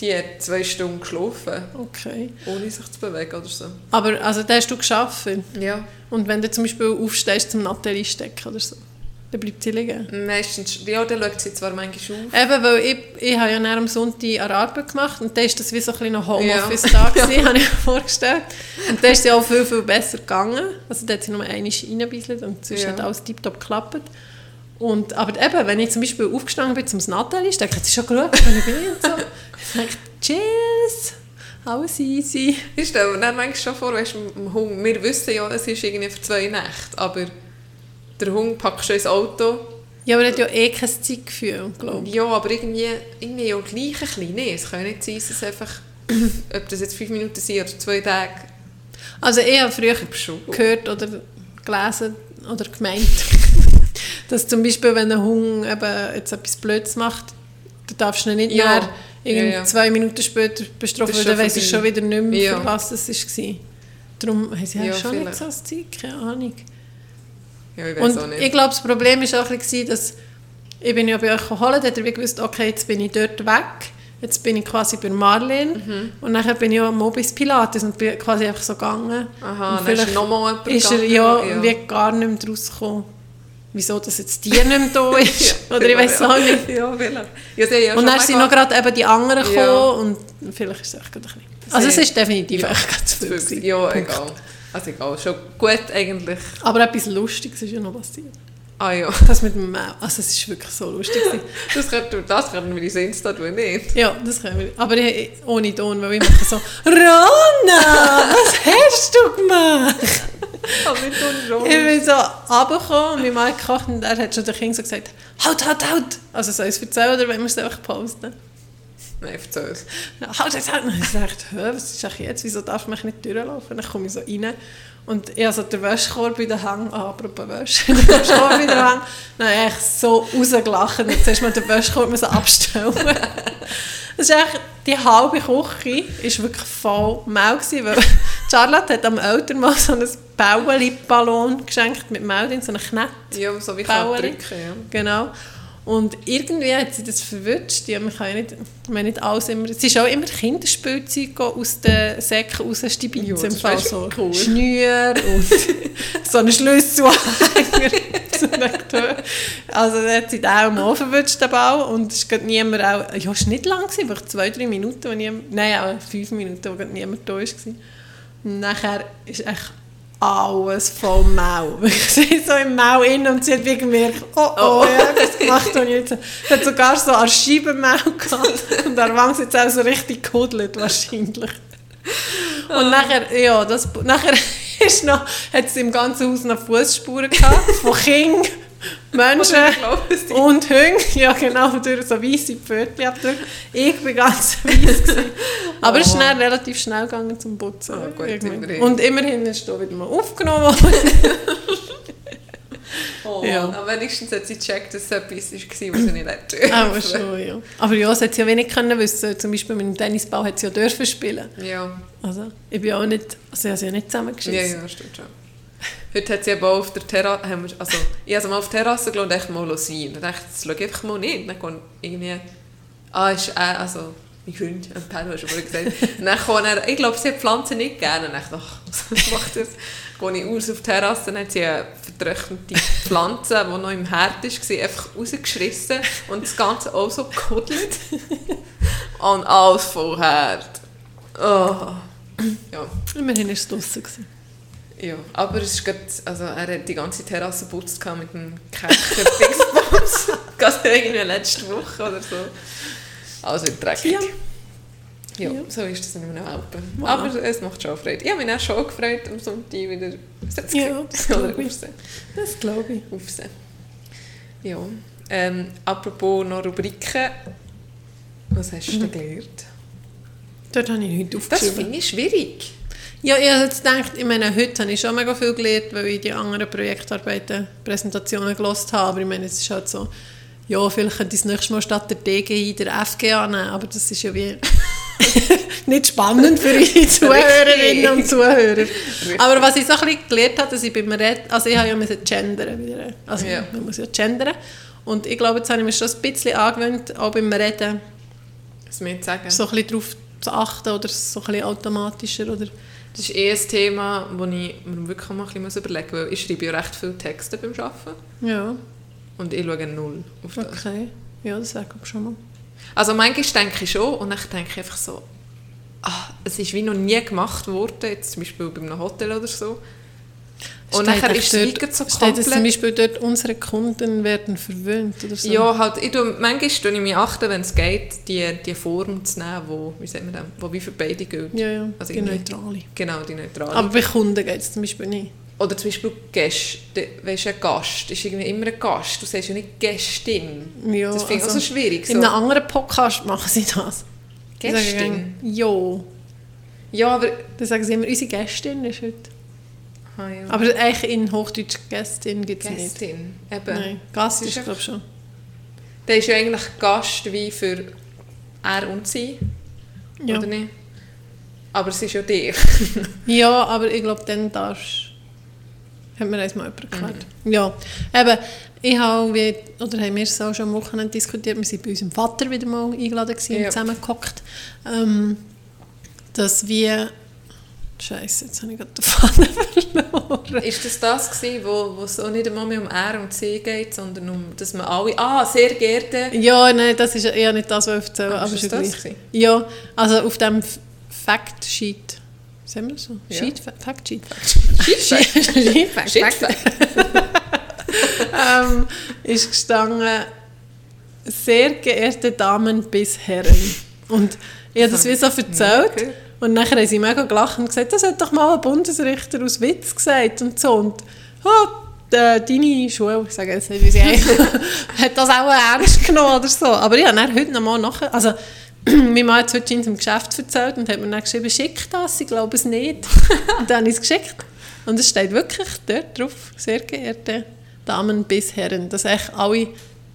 die hat zwei Stunden geschlafen, okay. ohne sich zu bewegen oder so. Aber also, den hast du geschafft. Ja, Und wenn du zum Beispiel aufstehst zum Nathalie stecken oder so, dann bleibt sie liegen. meistens, ja, dann schaut sie zwar manchmal auf. Eben, weil ich, ich habe ja am Sonntag eine Arbeit gemacht und dann ist das wie so ein bisschen Homeoffice Ja. gewesen, habe ich mir vorgestellt. Und dann ist sie auch viel, viel besser gegangen. Also da hat sie nur einmal reingebisselt und sonst Ja. hat alles tiptop geklappt. Und, aber eben, wenn ich zum Beispiel aufgestanden bin zum Nathalie stecken, hat sie schon geschaut, wenn ich bin und so. Ich dachte, cheers, alles easy. Ich stelle mir dann manchmal schon vor, weißt, wir wissen ja, es ist irgendwie für zwei Nächte, aber der Hund packt schon ins Auto. Ja, aber er hat ja eh kein Zeitgefühl, glaube ich. Ja, aber irgendwie, irgendwie ja gleich ein bisschen. Nee, es kann nicht sein, dass es einfach, ob das jetzt fünf Minuten sind oder zwei Tage, Also ich habe früher gehört oder gelesen oder gemeint, dass zum Beispiel, wenn ein Hund eben jetzt etwas Blödes macht, dann darfst du ihn nicht Ja. mehr irgendwie Ja, ja. zwei Minuten später bestrafen, weil dann schon weiss er vorbei. schon wieder nicht mehr, Ja. für was es war. Darum haben sie ja, schon vielleicht. nicht so das Zeug, keine Ahnung. Ja, ich Und ich glaube, das Problem war auch ein bisschen, dass ich bin ja bei euch geholt, hat er wie gewusst, okay, jetzt bin ich dort weg, jetzt bin ich quasi bei Marlene Mhm. und nachher bin ich auch Mobis Pilates und bin quasi einfach so gegangen. Aha, Und dann ist nochmal jemand ist er ja, ja. wie gar nicht mehr draus gekommen. Wieso, dass jetzt die nicht mehr da ist? Oder ich weiß auch nicht. Ja, vielleicht. Ja, ja und dann sind noch gerade eben die anderen gekommen Ja. und vielleicht ist es echt gerade ein bisschen... Also es ist definitiv Ja, echt gerade zu viel. Ja, Punkt. egal. Also egal, schon gut eigentlich. Aber etwas Lustiges ist ja noch passiert. Ah ja, Das mit dem Mau. Also es ist wirklich so lustig. das könnten das könnten wir ins Insta tun, nicht? Ja, das können wir. Aber ich, ohne Ton, weil ich mache so «Rona, was hast du gemacht?» Aber wir tun schon. Ich bin so runtergekommen und mein Mann gekocht und er hat schon den Kindern so gesagt «Halt, halt, halt!» Also soll ich es erzählen oder wollen wir es einfach posten? Nein, erzähl's. Ja, halt jetzt halt. Ich dachte, was ist eigentlich jetzt? Wieso darf ich nicht durchlaufen? Dann komme ich so rein und ich habe so den Wäschkorb in den Hang, ah, apropos Wäsche, den Wäschkorb in den Hang, dann habe ich so rausgelacht und jetzt hast du den Wäschkorb müssen abstellen Das ist echt, die halbe Küche war wirklich voll Mehl gewesen, weil Charlotte hat am Eltern mal so ein Baueli-Ballon geschenkt mit Mehl drin, so einen Knett. Ja, so wie Baueri. drücken, ja. Genau. Und irgendwie hat sie das verwünscht. Ja, man kann ja nicht, ich meine, nicht alles immer... Es ist auch immer Kinderspielzeug aus den Säcken rausstibitzen. Ja, im das Fall ist so cool. Schnür und so einen Schlüsselanhänger. also hat sie den auch mal verwünscht, den Ball. Und es gerade niemand auch... Ja, es war nicht lang, gewesen, vielleicht zwei, drei Minuten, wo niemand... Nein, auch fünf Minuten, wo niemand da war. Und nachher ist echt alles voll Mau. Ich bin so im Mau in und sie hat wie gemerkt, oh oh, ich habe das gemacht, ich jetzt... Sie hat sogar so an Scheibenmau gehabt. Und der Wang ist jetzt auch so richtig gehudelt wahrscheinlich. Und nachher, ja, das, nachher ist noch, hat sie im ganzen Haus noch Fußspuren gehabt, von Kindern, Menschen und Hunden. Ja genau, durch so weisse Pfötchen abgedrückt. Ich bin ganz weiss gewesen. Aber es ist dann relativ schnell gegangen zum Putzen. Ah, gut, immerhin. und immerhin ist da wieder mal aufgenommen worden. Oh, Ja. Aber wenigstens hat sie gecheckt, dass es etwas war, was sie nicht hätte. Aber schon, ja. Aber ja, sie hat ja wenig können wissen. Zum Beispiel mit dem Tennisball hat sie ja dürfen spielen. Ja. Also, ich bin auch nicht, also ich habe sie ja nicht zusammengeschissen. ja, ja, stimmt schon. Heute hat sie eben auch auf der Terrasse, also ich habe sie mal auf der Terrasse gelassen und dachte mal sein. Und dann dachte ich, das schaue ich einfach mal nicht. Dann kommt irgendwie, ah, ist äh, also mein Freund, ein Pedro, hast du vorhin gesagt. Dann kommt er, ich glaube, sie hat Pflanzen nicht gerne. Und dann dachte ich, was macht das? Gehe ich aus auf die Terrasse, dann hat sie eine vertrocknete Pflanze, die noch im Herd war, einfach rausgeschissen und das Ganze auch so gekuddelt. und alles voll Herd. Oh. Ja. Immerhin war es draussen. Ja, aber es ist grad, also er hat die ganze Terrasse gehabt mit einem Kercher Dingsbums. Gerade irgendwie letzte Woche oder so. Also dreckig. Ja. Ja, Ja. so ist das in einem Alpen. Voilà. Aber es macht schon Freude. Ich habe mich auch schon gefreut, am Sonntag wieder Sätze Ja, das glaube ich. Das glaube ich. aufsehen. Ja. Ähm, apropos noch Rubriken. Was hast du denn gelernt? Dort habe ich nichts Das aufgeschrieben. finde ich schwierig. Ja, ich habe jetzt gedacht, ich meine, heute habe ich schon mega viel gelernt, weil ich die anderen Projektarbeiten, Präsentationen gelost habe. Aber ich meine, es ist halt so, ja, vielleicht könnte ich das nächste Mal statt der DGI der FGA nehmen, aber das ist ja wie nicht spannend für unsere Zuhörerinnen und Zuhörer. Aber was ich so ein bisschen gelernt habe, dass ich beim Reden, also ich habe ja müssen gendern wieder, also Ja. man muss ja gendern. Und ich glaube, jetzt habe ich mir schon ein bisschen angewöhnt, auch beim Reden Was mir sagen. so ein bisschen darauf zu achten oder so ein bisschen automatischer oder Das ist eh ein Thema, das ich mir wirklich mal ein bisschen überlegen muss, weil ich schreibe ja recht viele Texte beim Arbeiten ja. und ich schaue null auf das. Okay, ja, das sage ich schon mal. Also manchmal denke ich schon und dann denke ich einfach so, ah, es ist wie noch nie gemacht worden, jetzt zum Beispiel bei einem Hotel oder so. Und Steht nachher ist es wie dort- so Steht es zum komplett... Beispiel dort, unsere Kunden werden verwöhnt oder so? Ja, halt, ich tue, manchmal tue ich mich achten, wenn es geht, die, die Form zu nehmen, wo, wie sagt man das, wo wie für beide gilt. ja, ja Also die neutrale. Genau, die neutrale. Aber bei Kunden geht es zum Beispiel nicht. Oder zum Beispiel Gäste, weißt du, ein Gast ist irgendwie immer ein Gast, du sagst ja nicht Gästin. Ja, das finde ich auch also so schwierig. So. In einem anderen Podcast machen sie das. Gästin? Ja. Ja, aber... Dann sagen sie immer, unsere Gästin ist heute. Ah, ja. Aber eigentlich in Hochdeutsch Gästin gibt es nicht. Gästin, eben. Nein, Gast ist, glaube ich, schon. Der ist ja eigentlich Gast wie für er und sie, Ja. oder nicht? Aber es ist ja dir. Ja, aber ich glaube, dann darfst hat mir das mal jemand erklärt. Mhm. Ja, eben, ich habe, wie, oder haben wir es auch schon am Wochenende diskutiert, wir waren bei unserem Vater wieder mal eingeladen gewesen Ja. und zusammengehockt, ähm, dass wir, Scheiße, jetzt habe ich gerade den Faden verloren. ist das das gewesen, wo, wo es auch nicht einmal mehr um er und sie geht, sondern um, dass man alle... Ah, sehr geehrte... Ja, nein, das ist eher nicht das, was ich erzähle, Ah, aber ist das das gleich. Ja, also auf dem Fact-Sheet, sagen wir das so? Ja. Sheet? Fa- Fact-Sheet? Sheet- Sheet- Fact- Fact- ähm, ist gestanden, sehr geehrte Damen bis Herren. Und ich habe das wie so erzählt. Okay. Und nachher haben sie mega gelacht und gesagt, das hat doch mal ein Bundesrichter aus Witz gesagt und so. Und oh, äh, deine Schule, ich sage jetzt nicht, wie sie hat das auch ernst genommen oder so. Aber ich habe dann heute noch mal nachher, also mein Mann hat es heute in seinem Geschäft erzählt und hat mir dann geschrieben, schick das, ich glaube es nicht. und dann habe ich es geschickt. Und es steht wirklich dort drauf, sehr geehrte Damen bis Herren, dass echt alle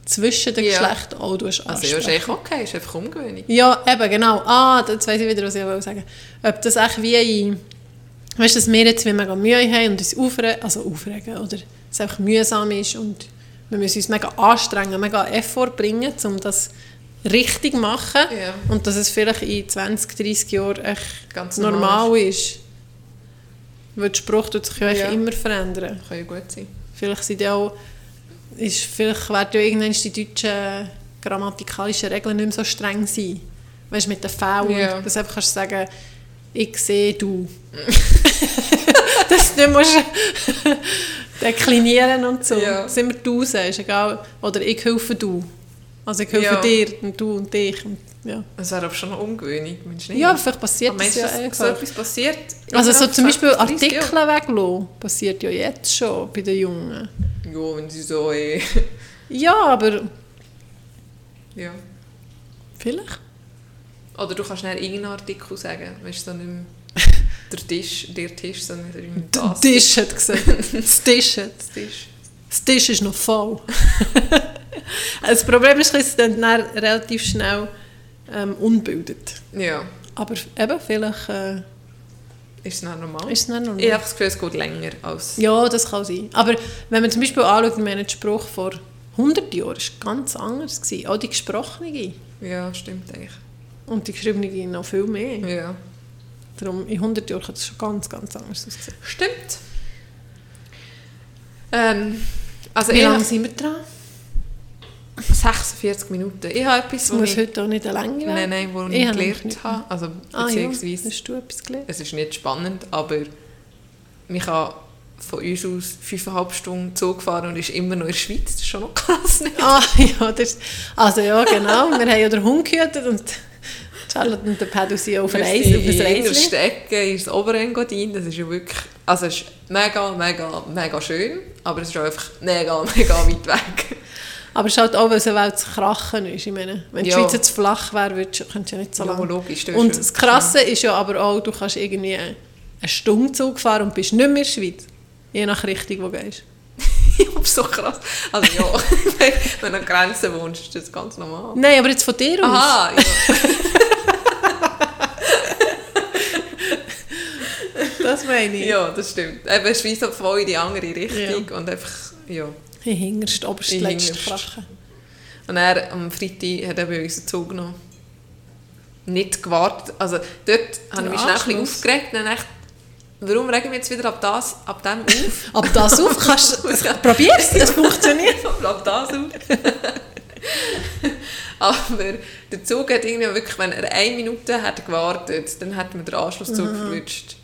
zwischen den Ja. Geschlechtern auch Also ja, ist echt okay, ist einfach ungewöhnlich. Ja, eben, genau. Ah, jetzt weiss ich wieder, was ich wollte sagen Ob das echt wie in... Weißt du, dass wir jetzt wie mega Mühe haben und uns aufregen, also aufregen, oder es einfach mühsam ist und wir müssen uns mega anstrengen, mega Effort bringen, um das richtig zu machen Ja. und dass es vielleicht in 20, 30 Jahren echt Ganz normal, normal ist. Weil der Spruch tut sich ja, Ja. immer verändern. Kann ja gut sein. Vielleicht sind ja auch, ist, vielleicht werden ja irgendwann die deutschen grammatikalischen Regeln nicht mehr so streng sein. Weißt du, mit den Fällen, Ja. dass du einfach kannst sagen, ich sehe du. dass du nicht musst deklinieren und so. Ja. Dass immer du sagst, egal. Oder ich helfe du. Also ich helfe Ja. dir und du und ich. Und, ja. Das wäre aber schon meinst du nicht? ja, vielleicht passiert Aber das du, ja dass so etwas passiert? Also so zum Beispiel 20, 30 Artikel weglassen, passiert ja jetzt schon bei den Jungen. Ja, wenn sie so... Eh, Ja, aber ja. vielleicht. Oder du kannst schnell irgendeinen Artikel sagen, weißt du, so nicht mehr der Tisch, der Tisch, sondern das. Tisch hat gesagt. Das Tisch hat. Das Tisch. Das Tisch ist noch voll. das Problem ist, dass es dann relativ schnell ähm, unbildet. Ja, Aber eben, vielleicht äh, ist es dann normal? ist es nicht normal. Ich habe das Gefühl, es geht länger als... Ja, das kann sein. Aber wenn man zum Beispiel anschaut, wir haben den Spruch vor 100 Jahren, war ganz anders. Gewesen. Auch die gesprochene Ja, stimmt eigentlich. und die geschriebene noch viel mehr. Ja. Darum, in 100 Jahren kann das schon ganz, ganz anders aussehen. Stimmt. Ähm, also Wie lange sind wir dran? 46 Minuten. Ich habe etwas, wo muss ich, heute auch nicht eine Länge nein, nein, wo ich, Ich habe gelernt nicht- habe. Also, Ah ja, hast du etwas gelernt? es ist nicht spannend, aber man kann von uns aus fünfeinhalb Stunden Zug fahren und ist immer noch in der Schweiz. Das ist schon noch krass. Nicht? Ah, ja, das, also ja, genau. Wir haben ja den Hund gehütet und Charlotte und der Pedro sind auf, Wir Reis, auf ein in irgendeiner Reisli. Stecke ins Oberengadin. Das ist ja wirklich... Also es ist mega, mega, mega schön, aber es ist auch einfach mega, mega weit weg. Aber es ist halt auch, weil es eine Welt zu krachen ist. Ich meine, wenn die Ja. Schweiz jetzt flach wäre, würdest könntest du ja nicht so Ja, lange. logisch, das Und ja- das Krasse ist ja aber auch, du kannst irgendwie eine Stunde Zug fahren und bist nicht mehr in der Schweiz. Je nach Richtung, wo du gehst. Ja, so krass. Also ja, wenn du an Grenzen wohnst, ist das ganz normal. Nein, aber jetzt von dir aus. Aha, ja. Das meine ich. ja, das stimmt. Eben, Schweiz hat voll in die andere Richtung und einfach, ja. In hinterst, oberst, In letzte hinterst. Flache. Und er am Freitag hat er bei uns einen Zug noch nicht gewartet. Also dort habe ich mich schnell ein bisschen aufgeregt. Dann echt, warum regen wir jetzt wieder ab, das, ab dem auf? Aber das auf, kannst probier's, das funktioniert. Bleib das auf. Aber der Zug hat irgendwie wirklich, wenn er eine Minute hat gewartet, dann hat man den Anschlusszug verwünscht.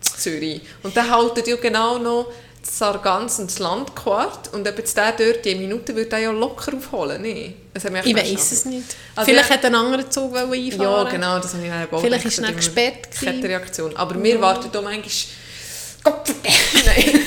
zu Zürich. Und dann haltet ja genau noch Sargans und das Landquart. Und ob jetzt der dort die Minute würde er ja locker aufholen, nee. Das Ich weiß es nicht. Also Vielleicht ja- hat ein anderer Zug einfahren Ja, genau, das habe ich dann auch Vielleicht ist es das immer spät gewesen. Kettenreaktion. Aber wir warten da manchmal... Gott, nein.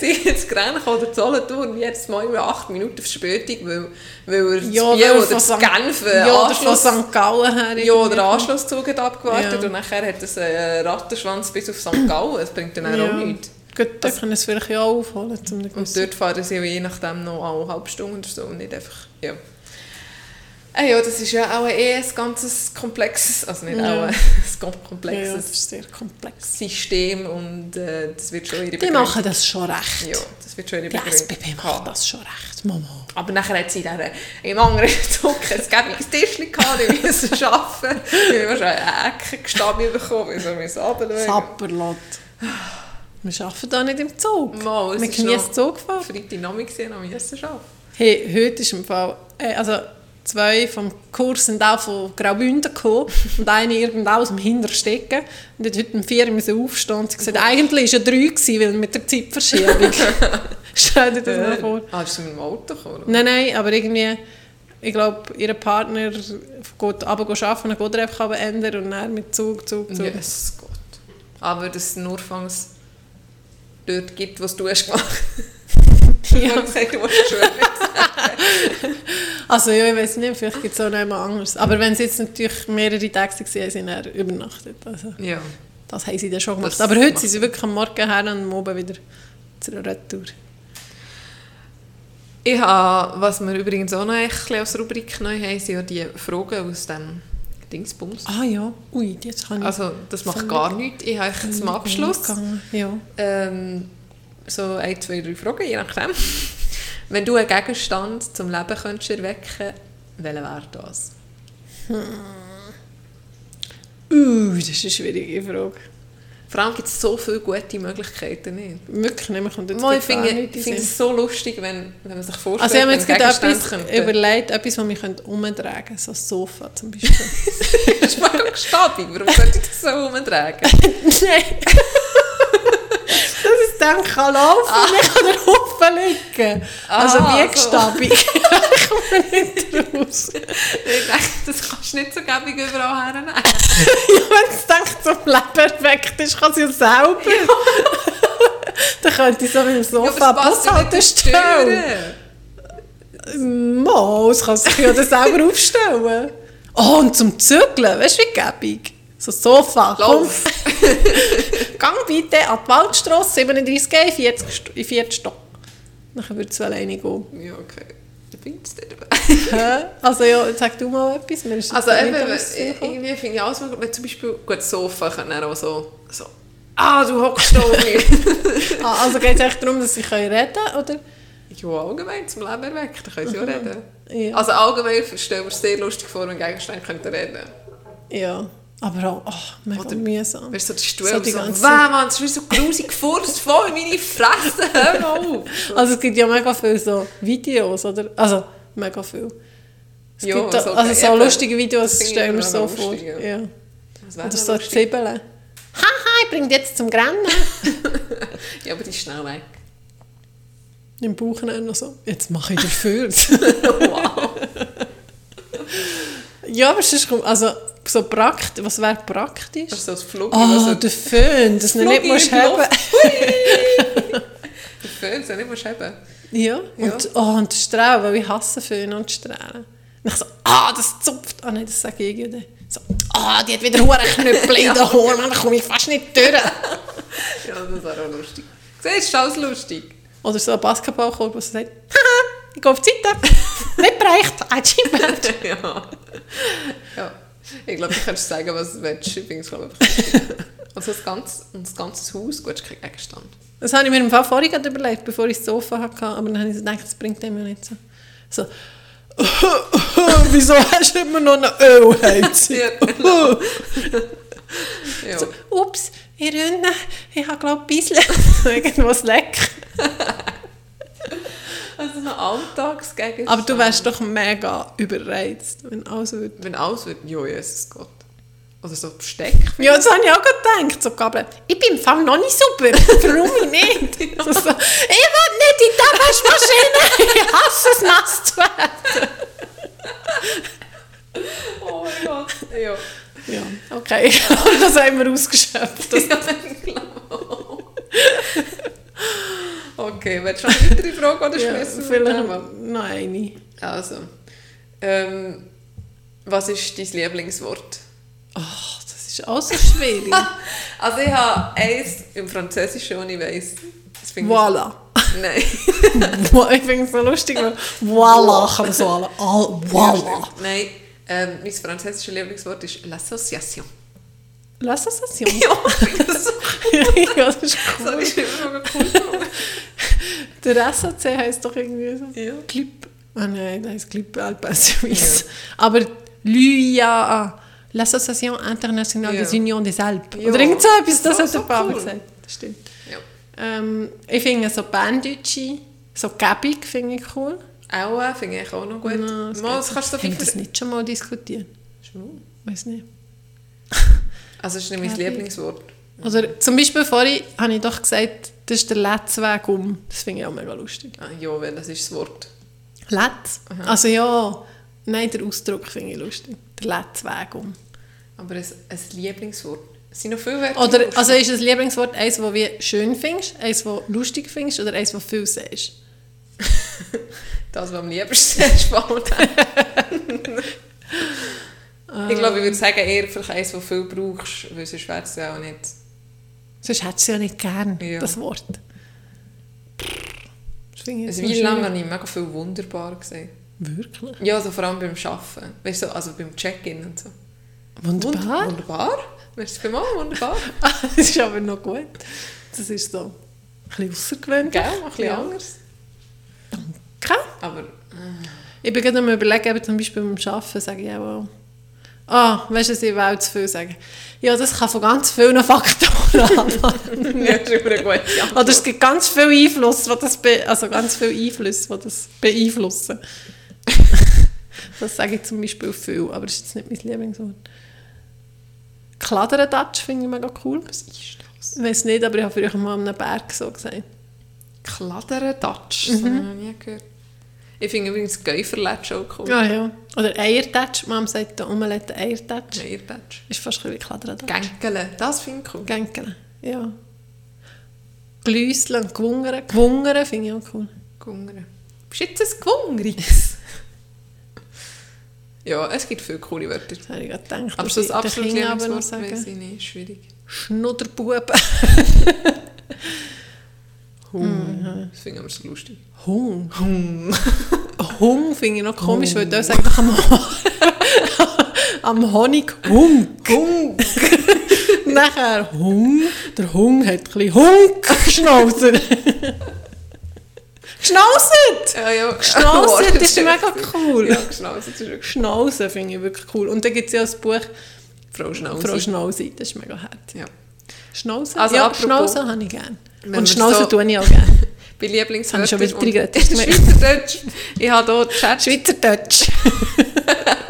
Die jetzt Grenchen oder Solothurn jetzt mal irgendwie acht Minuten Verspätung, weil, weil er Ja, Biel oder St. Genf Ja, oder von St. Gallen her. ja, oder Anschlusszug hat abgewartet Ja. und nachher hat es einen Rattenschwanz bis auf St. Gallen. Das bringt dann auch nichts. Gut, dann können es vielleicht ja auch aufholen. Zum Und dort fahren sie je nachdem noch eine halbe Stunde oder so und nicht einfach... Ja. Ah ja, das ist ja auch eh ein ganzes komplexes, also nicht Ja. auch ein ganz ja, ja, komplexes das ist sehr komplex. System und äh, das wird schon ihre Die Begründung- machen das schon recht. Ja, das wird schon ihre Die Begründung SBB macht haben. das schon recht. Mama. Aber nachher hat sie dann im anderen Zug ein gäbiges Tischchen gehabt, die müssen arbeiten. Wir haben schon eine Ecke gestanden bekommen, wir müssen runterschauen. Sapperlot. Wir arbeiten da nicht im Zug. Mal, Wir ist genießen noch Zugfahren. Freitag Nachmittag gesehen, am müssen arbeiten. Hey, heute ist im Fall, äh, also zwei vom Kurs sind auch von Graubünden gekommen und eine irgendwo aus dem Hinterstecken. Und hat heute um vier müssen aufstehen und sie gesagt, eigentlich war ja drei, gewesen, weil mit der Zeitverschiebung. Stell dir das mal vor. Ah, ist sie mit dem Auto gekommen? Nein, nein, aber irgendwie, ich glaube, ihr Partner geht runter arbeiten, dann geht er einfach ändern und dann mit Zug, Zug, Zug. Yes, Gott. Aber dass es nur fangs dort gibt, was du hast gemacht Du Ja. hast gesagt, du Also ja, ich weiß nicht, vielleicht gibt es auch noch jemand anderes. Aber wenn es jetzt natürlich mehrere Tage waren, sind dann übernachtet. Also Ja. das haben sie dann schon gemacht. Das Aber heute sind sie wirklich am Morgen her und am Abend wieder zur Retour. Ich habe, was wir übrigens auch noch als Rubrik neu haben, sind ja die Fragen aus dem Dingsbums. Ah ja, ui, jetzt kann ich... Also, das macht gar nichts. Ich habe zum Abschluss. Ja. ähm, so ein, zwei, drei Fragen, je nachdem. Wenn du einen Gegenstand zum Leben könntest erwecken welcher wäre das? Uh, das ist eine schwierige Frage. Vor allem gibt es so viele gute Möglichkeiten nicht. Wirklich nicht, man kommt jetzt Mal, ich finde es so lustig, wenn, wenn man sich vorstellt, Also ich habe mir jetzt gerade etwas könnten- überlegt, etwas, was wir könnte umtragen könnte. So ein Sofa zum Beispiel. Das ist mega gestabig. Warum sollte ich das so umtragen? Nein. Dann kann laufen und ich kann den Haufen liegen. Also Ah, wie so. gestabig. ich komme nicht raus. Ich denke, das kannst du nicht so gäbig überall hernehmen. Ja, wenn es denkt, zum Leben erweckt ist, kann es ja selber. Dann könnte ich so mit dem Sofa ja Bushaltestelle. Türen. Mal, es kann sich ja dann selber aufstellen. Oh, und zum Zügeln, weißt du, wie gäbig? So Sofa. Lauf. Gang bitte an die Waldstrasse, 37G, 40, St- in 40 Stock. Dann würdest du alleine gehen. Ja, okay. Also ja, sag du mal etwas. Mir ist Also eben, irgendwie finde ich alles möglich. Wenn zum Beispiel, gut, Sofa kann dann auch so, so «Ah, du hockst da oben!» ah, also geht es echt darum, dass sie können reden oder? Ja, allgemein zum Leben erweckt, da können sie ja reden. Ja. Also allgemein stellen wir es sehr lustig vor, wenn Gegenstände könnten reden Ja, aber auch ach, mega Oder- mühsam. Weißt du, so die Stuhl So die so ganze «Wow, Mann, das ist wie so grusig gefurzt, voll in meine Fresse, hör mal auf!» Also es gibt ja mega viele so Videos, oder? Also mega viel. Es Ja, gibt da, so- also so eben. lustige Videos Das stellen wir so vor. ja. Ja. Oder so. Zwiebeln. Haha, ich bringe dich jetzt zum Grennen. Ja, aber die ist schnell weg. Im Bauch noch so, jetzt mache ich dafür. wow. ja, aber sonst kommt, also so praktisch, was wäre praktisch? Das ist so das Flug, Ah, so der Föhn, dass du nicht musst haben. Der Föhn, so nicht musst haben. Ja, Ja. und, oh, und der Strahl, weil ich hasse Föhn und Strahlen. Und ich so, ah, das zupft. Ah nein, das sage ich irgendwie. So, ah, die hat wieder hohe Knüppel in den Haaren, dann komme ich fast nicht durch. Ja, das wäre auch lustig. Siehst du, ist alles lustig. Oder so ein Basketballkorb, sie sagt, haha, ich gehe auf die Seite. nicht bereicht, Achievement. ja. ja. Ich glaube, du kannst sagen, was du willst. Ich finde es, glaube ich. Also das ganze, das ganze Haus, gut, kein Gegenstand. Das habe ich mir im Fall vorhin gerade überlegt, bevor ich das Sofa hatte. Aber dann habe ich gedacht, das bringt dem ja nicht so. So, wieso hast du immer noch eine Ölheizung? Genau. So, ups, ich renne, ich habe glaube ich ein bisschen irgendwas leck. Also ein Alltagsgegenstand. Aber du wärst doch mega überreizt, wenn alles würde. Wenn alles wird, ja, Jesus Gott. Oder so Besteck. Ja, das habe ich auch gedacht. So Gabel, ich bin im Fall noch nicht super. Warum ich nicht? So, so, ich will nicht in die Waschmaschine. Ich hasse es, nass zu werden. Oh mein Gott. Ja. Ja, okay. das haben wir ausgeschöpft. Das ja, ich glaube. Okay, willst du noch eine weitere Frage oder ja, schmeißen wir vielleicht noch eine. Also, ähm, was ist dein Lieblingswort? Ach, das ist auch so schwierig. Also ich habe eins im Französischen, und ich weiss. Das ich- voilà. Nein. ich finde es so lustig, weil voilà kann man so alle. Ah, Ja, voilà. Nein, ähm, mein französisches Lieblingswort ist L'Association. L'association. Ja, ich das so ja, das ist cool. ist immer noch cool. Der SAC heisst doch irgendwie so. Ja. Clip. Ah nein, das heißt Clip Alpin Suisse. Aber l'UIA, l'Association Internationale Ja. des Unions des Alpes. Ja. Oder irgend so etwas, das So- hat so der Papa cool. gesagt. Das stimmt. Ja. Ähm, ich finde so Banddeutsche, so gäbig finde ich cool. Auch äh, finde ich auch noch gut. Ja, das Mal, das kannst du so Haben wir das nicht schon mal diskutiert? Schon. Weiß nicht. Also das ist nicht mein. Lieblingswort. Oder zum Beispiel vorhin habe ich doch gesagt, das ist der letzte Weg um. Das finde ich auch mega lustig. Ah, ja, weil das ist das Wort. Letz? Also ja, nein, der Ausdruck finde ich lustig. Der letzte Weg um. Aber ein, ein Lieblingswort. Es sind noch viele Wörter. Oder, also ist das Lieblingswort eins, das du schön findest, eins, das du lustig findest oder eins, das viel sagst? Das, was am liebsten spannend Ich glaube, ich würde sagen, eher vielleicht eins, das viel brauchst, weil sonst wäre es ja auch nicht... Sonst hättest du ja nicht gern, Ja. das Wort. Das finde ich noch lange schwierig. habe ich mega viel wunderbar gesehen. Wirklich? Ja, also vor allem beim Arbeiten. Weißt du, also beim Check-in und so. Wunderbar. Wunderbar? Weißt du, vielmals wunderbar. das ist aber noch gut. Das ist so ein bisschen außergewöhnlich. Gell? Ein bisschen Ja. anders. Okay. Aber Ich bin gerade am überlegen, eben zum Beispiel beim Arbeiten sage ich auch, ah, weißt du, ich will zu viel sagen? Ja, das kann von ganz vielen Faktoren anfangen. ja, das ist immer eine gute Antwort. Oder es gibt ganz viel Einfluss, was das be also ganz viele Einflüsse, die das beeinflussen. das sage ich zum Beispiel viel, aber das ist jetzt nicht mein Lieblingswort. Kladderadatsch finde ich mega cool. Was ist das? Ich weiß nicht, aber ich habe früher mal an einem Berg so gesagt. Kladderadatsch, das habe ich noch nie gehört. Ich finde übrigens Gäuferletsch auch cool. Ja, ja. Oder Eiertatsch. Mom sagt da Omelette Eiertatsch. Eiertatsch. Ist fast ein bisschen wie Kladderadatsch. Gänkele, das finde ich cool. Gänkeln, ja. Glüsseln, gewungern. Gewungern finde ich auch cool. Gungere. Bist du jetzt ein Gewungriges? ja, es gibt viele coole Wörter. Das habe ich gerade gedacht. Aber so ich das den absolute Kindern aber noch Lieblingswort weiss sagen. ich schwierig. Schnudderbuben. Das finde ich aber so lustig. Hung. Hung finde ich noch komisch, weil da sagt am, am Honig Hung. Hung. Nachher Hung. Der Hung hat ein bisschen Hung geschnauzt. Geschnauzt! Ja, ja. Geschnauzt ist mega cool. Ja, Geschnauzt ist wirklich Schnauzen finde ich wirklich cool. Und dann gibt es ja das Buch Frau Schnauze. Frau Schnauze, das ist mega herzig. Ja. Schnauzen? Also ja, apropos- Schnauzen habe ich gerne. Und wir Schnauzen so- tue ich auch gerne. Bei Lieblingswörtern schon wieder und-? Schweizerdeutsch. Ich habe hier Chat Schweizerdeutsch.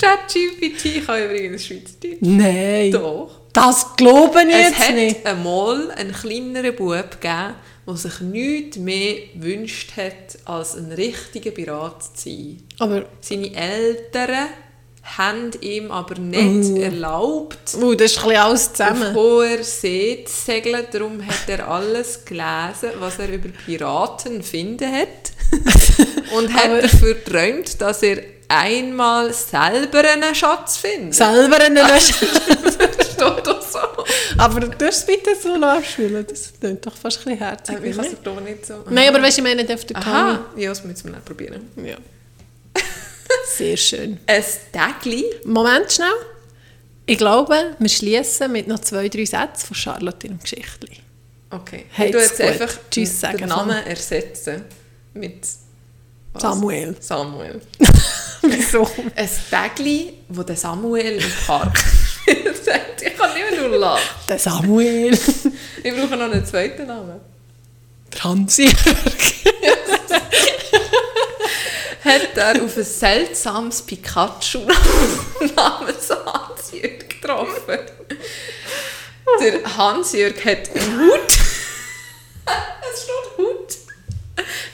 ChatGPT kann übrigens Schweizerdeutsch. Nein. Doch. Das glaube ich Es jetzt hat nicht. einmal einen kleineren Bub gegeben, der sich nichts mehr gewünscht hat, als ein richtiger Pirat zu sein. Aber Seine Eltern haben ihm aber nicht erlaubt, uh, das ist alles auf zusammen. hoher See zu segeln. Darum hat er alles gelesen, was er über Piraten finden hat. Und hat Aber- dafür geträumt, dass er einmal selber einen Schatz findet. Selber eine Lösung. Das steht doch so. Aber du darfst bitte so abspielen. Das klingt doch fast ein bisschen herzig. Ich kann es doch nicht so. Nein, aber weißt du, ich meine auf der. Aha, ja, das müssen wir nicht probieren. Ja. Sehr schön. Ein Tägli. Moment schnell. Ich glaube, wir schließen mit noch zwei, drei Sätzen von Charlotte in dem Geschichtli. Okay. Hey, ist jetzt gut. einfach Tschüss sagen, den Namen ersetzen mit was? Samuel. Samuel. Wieso? Ein Tägli, wo der Samuel im Park sagt. Ich kann nicht mehr nur lachen. Der Samuel. Ich brauche noch einen zweiten Namen. Der Hansi. Hat er auf ein seltsames Pikachu namens Hans-Jürg getroffen. Der Hans-Jürg hat einen Hut. es steht Hut.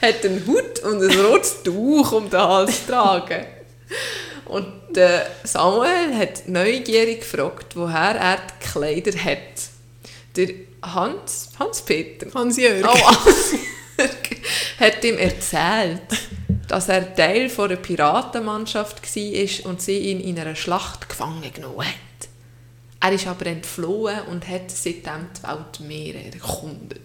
Hat einen Hut und ein rotes Tuch um den Hals getragen. Und der Samuel hat neugierig gefragt, woher er die Kleider hat. Der Hans, Hans-Peter, Hans-Jörg. Oh, Hans-Jürg hat ihm erzählt, dass er Teil von einer Piratenmannschaft war und sie ihn in einer Schlacht gefangen genommen hat. Er ist aber entflohen und hat seitdem die Weltmeere erkundet.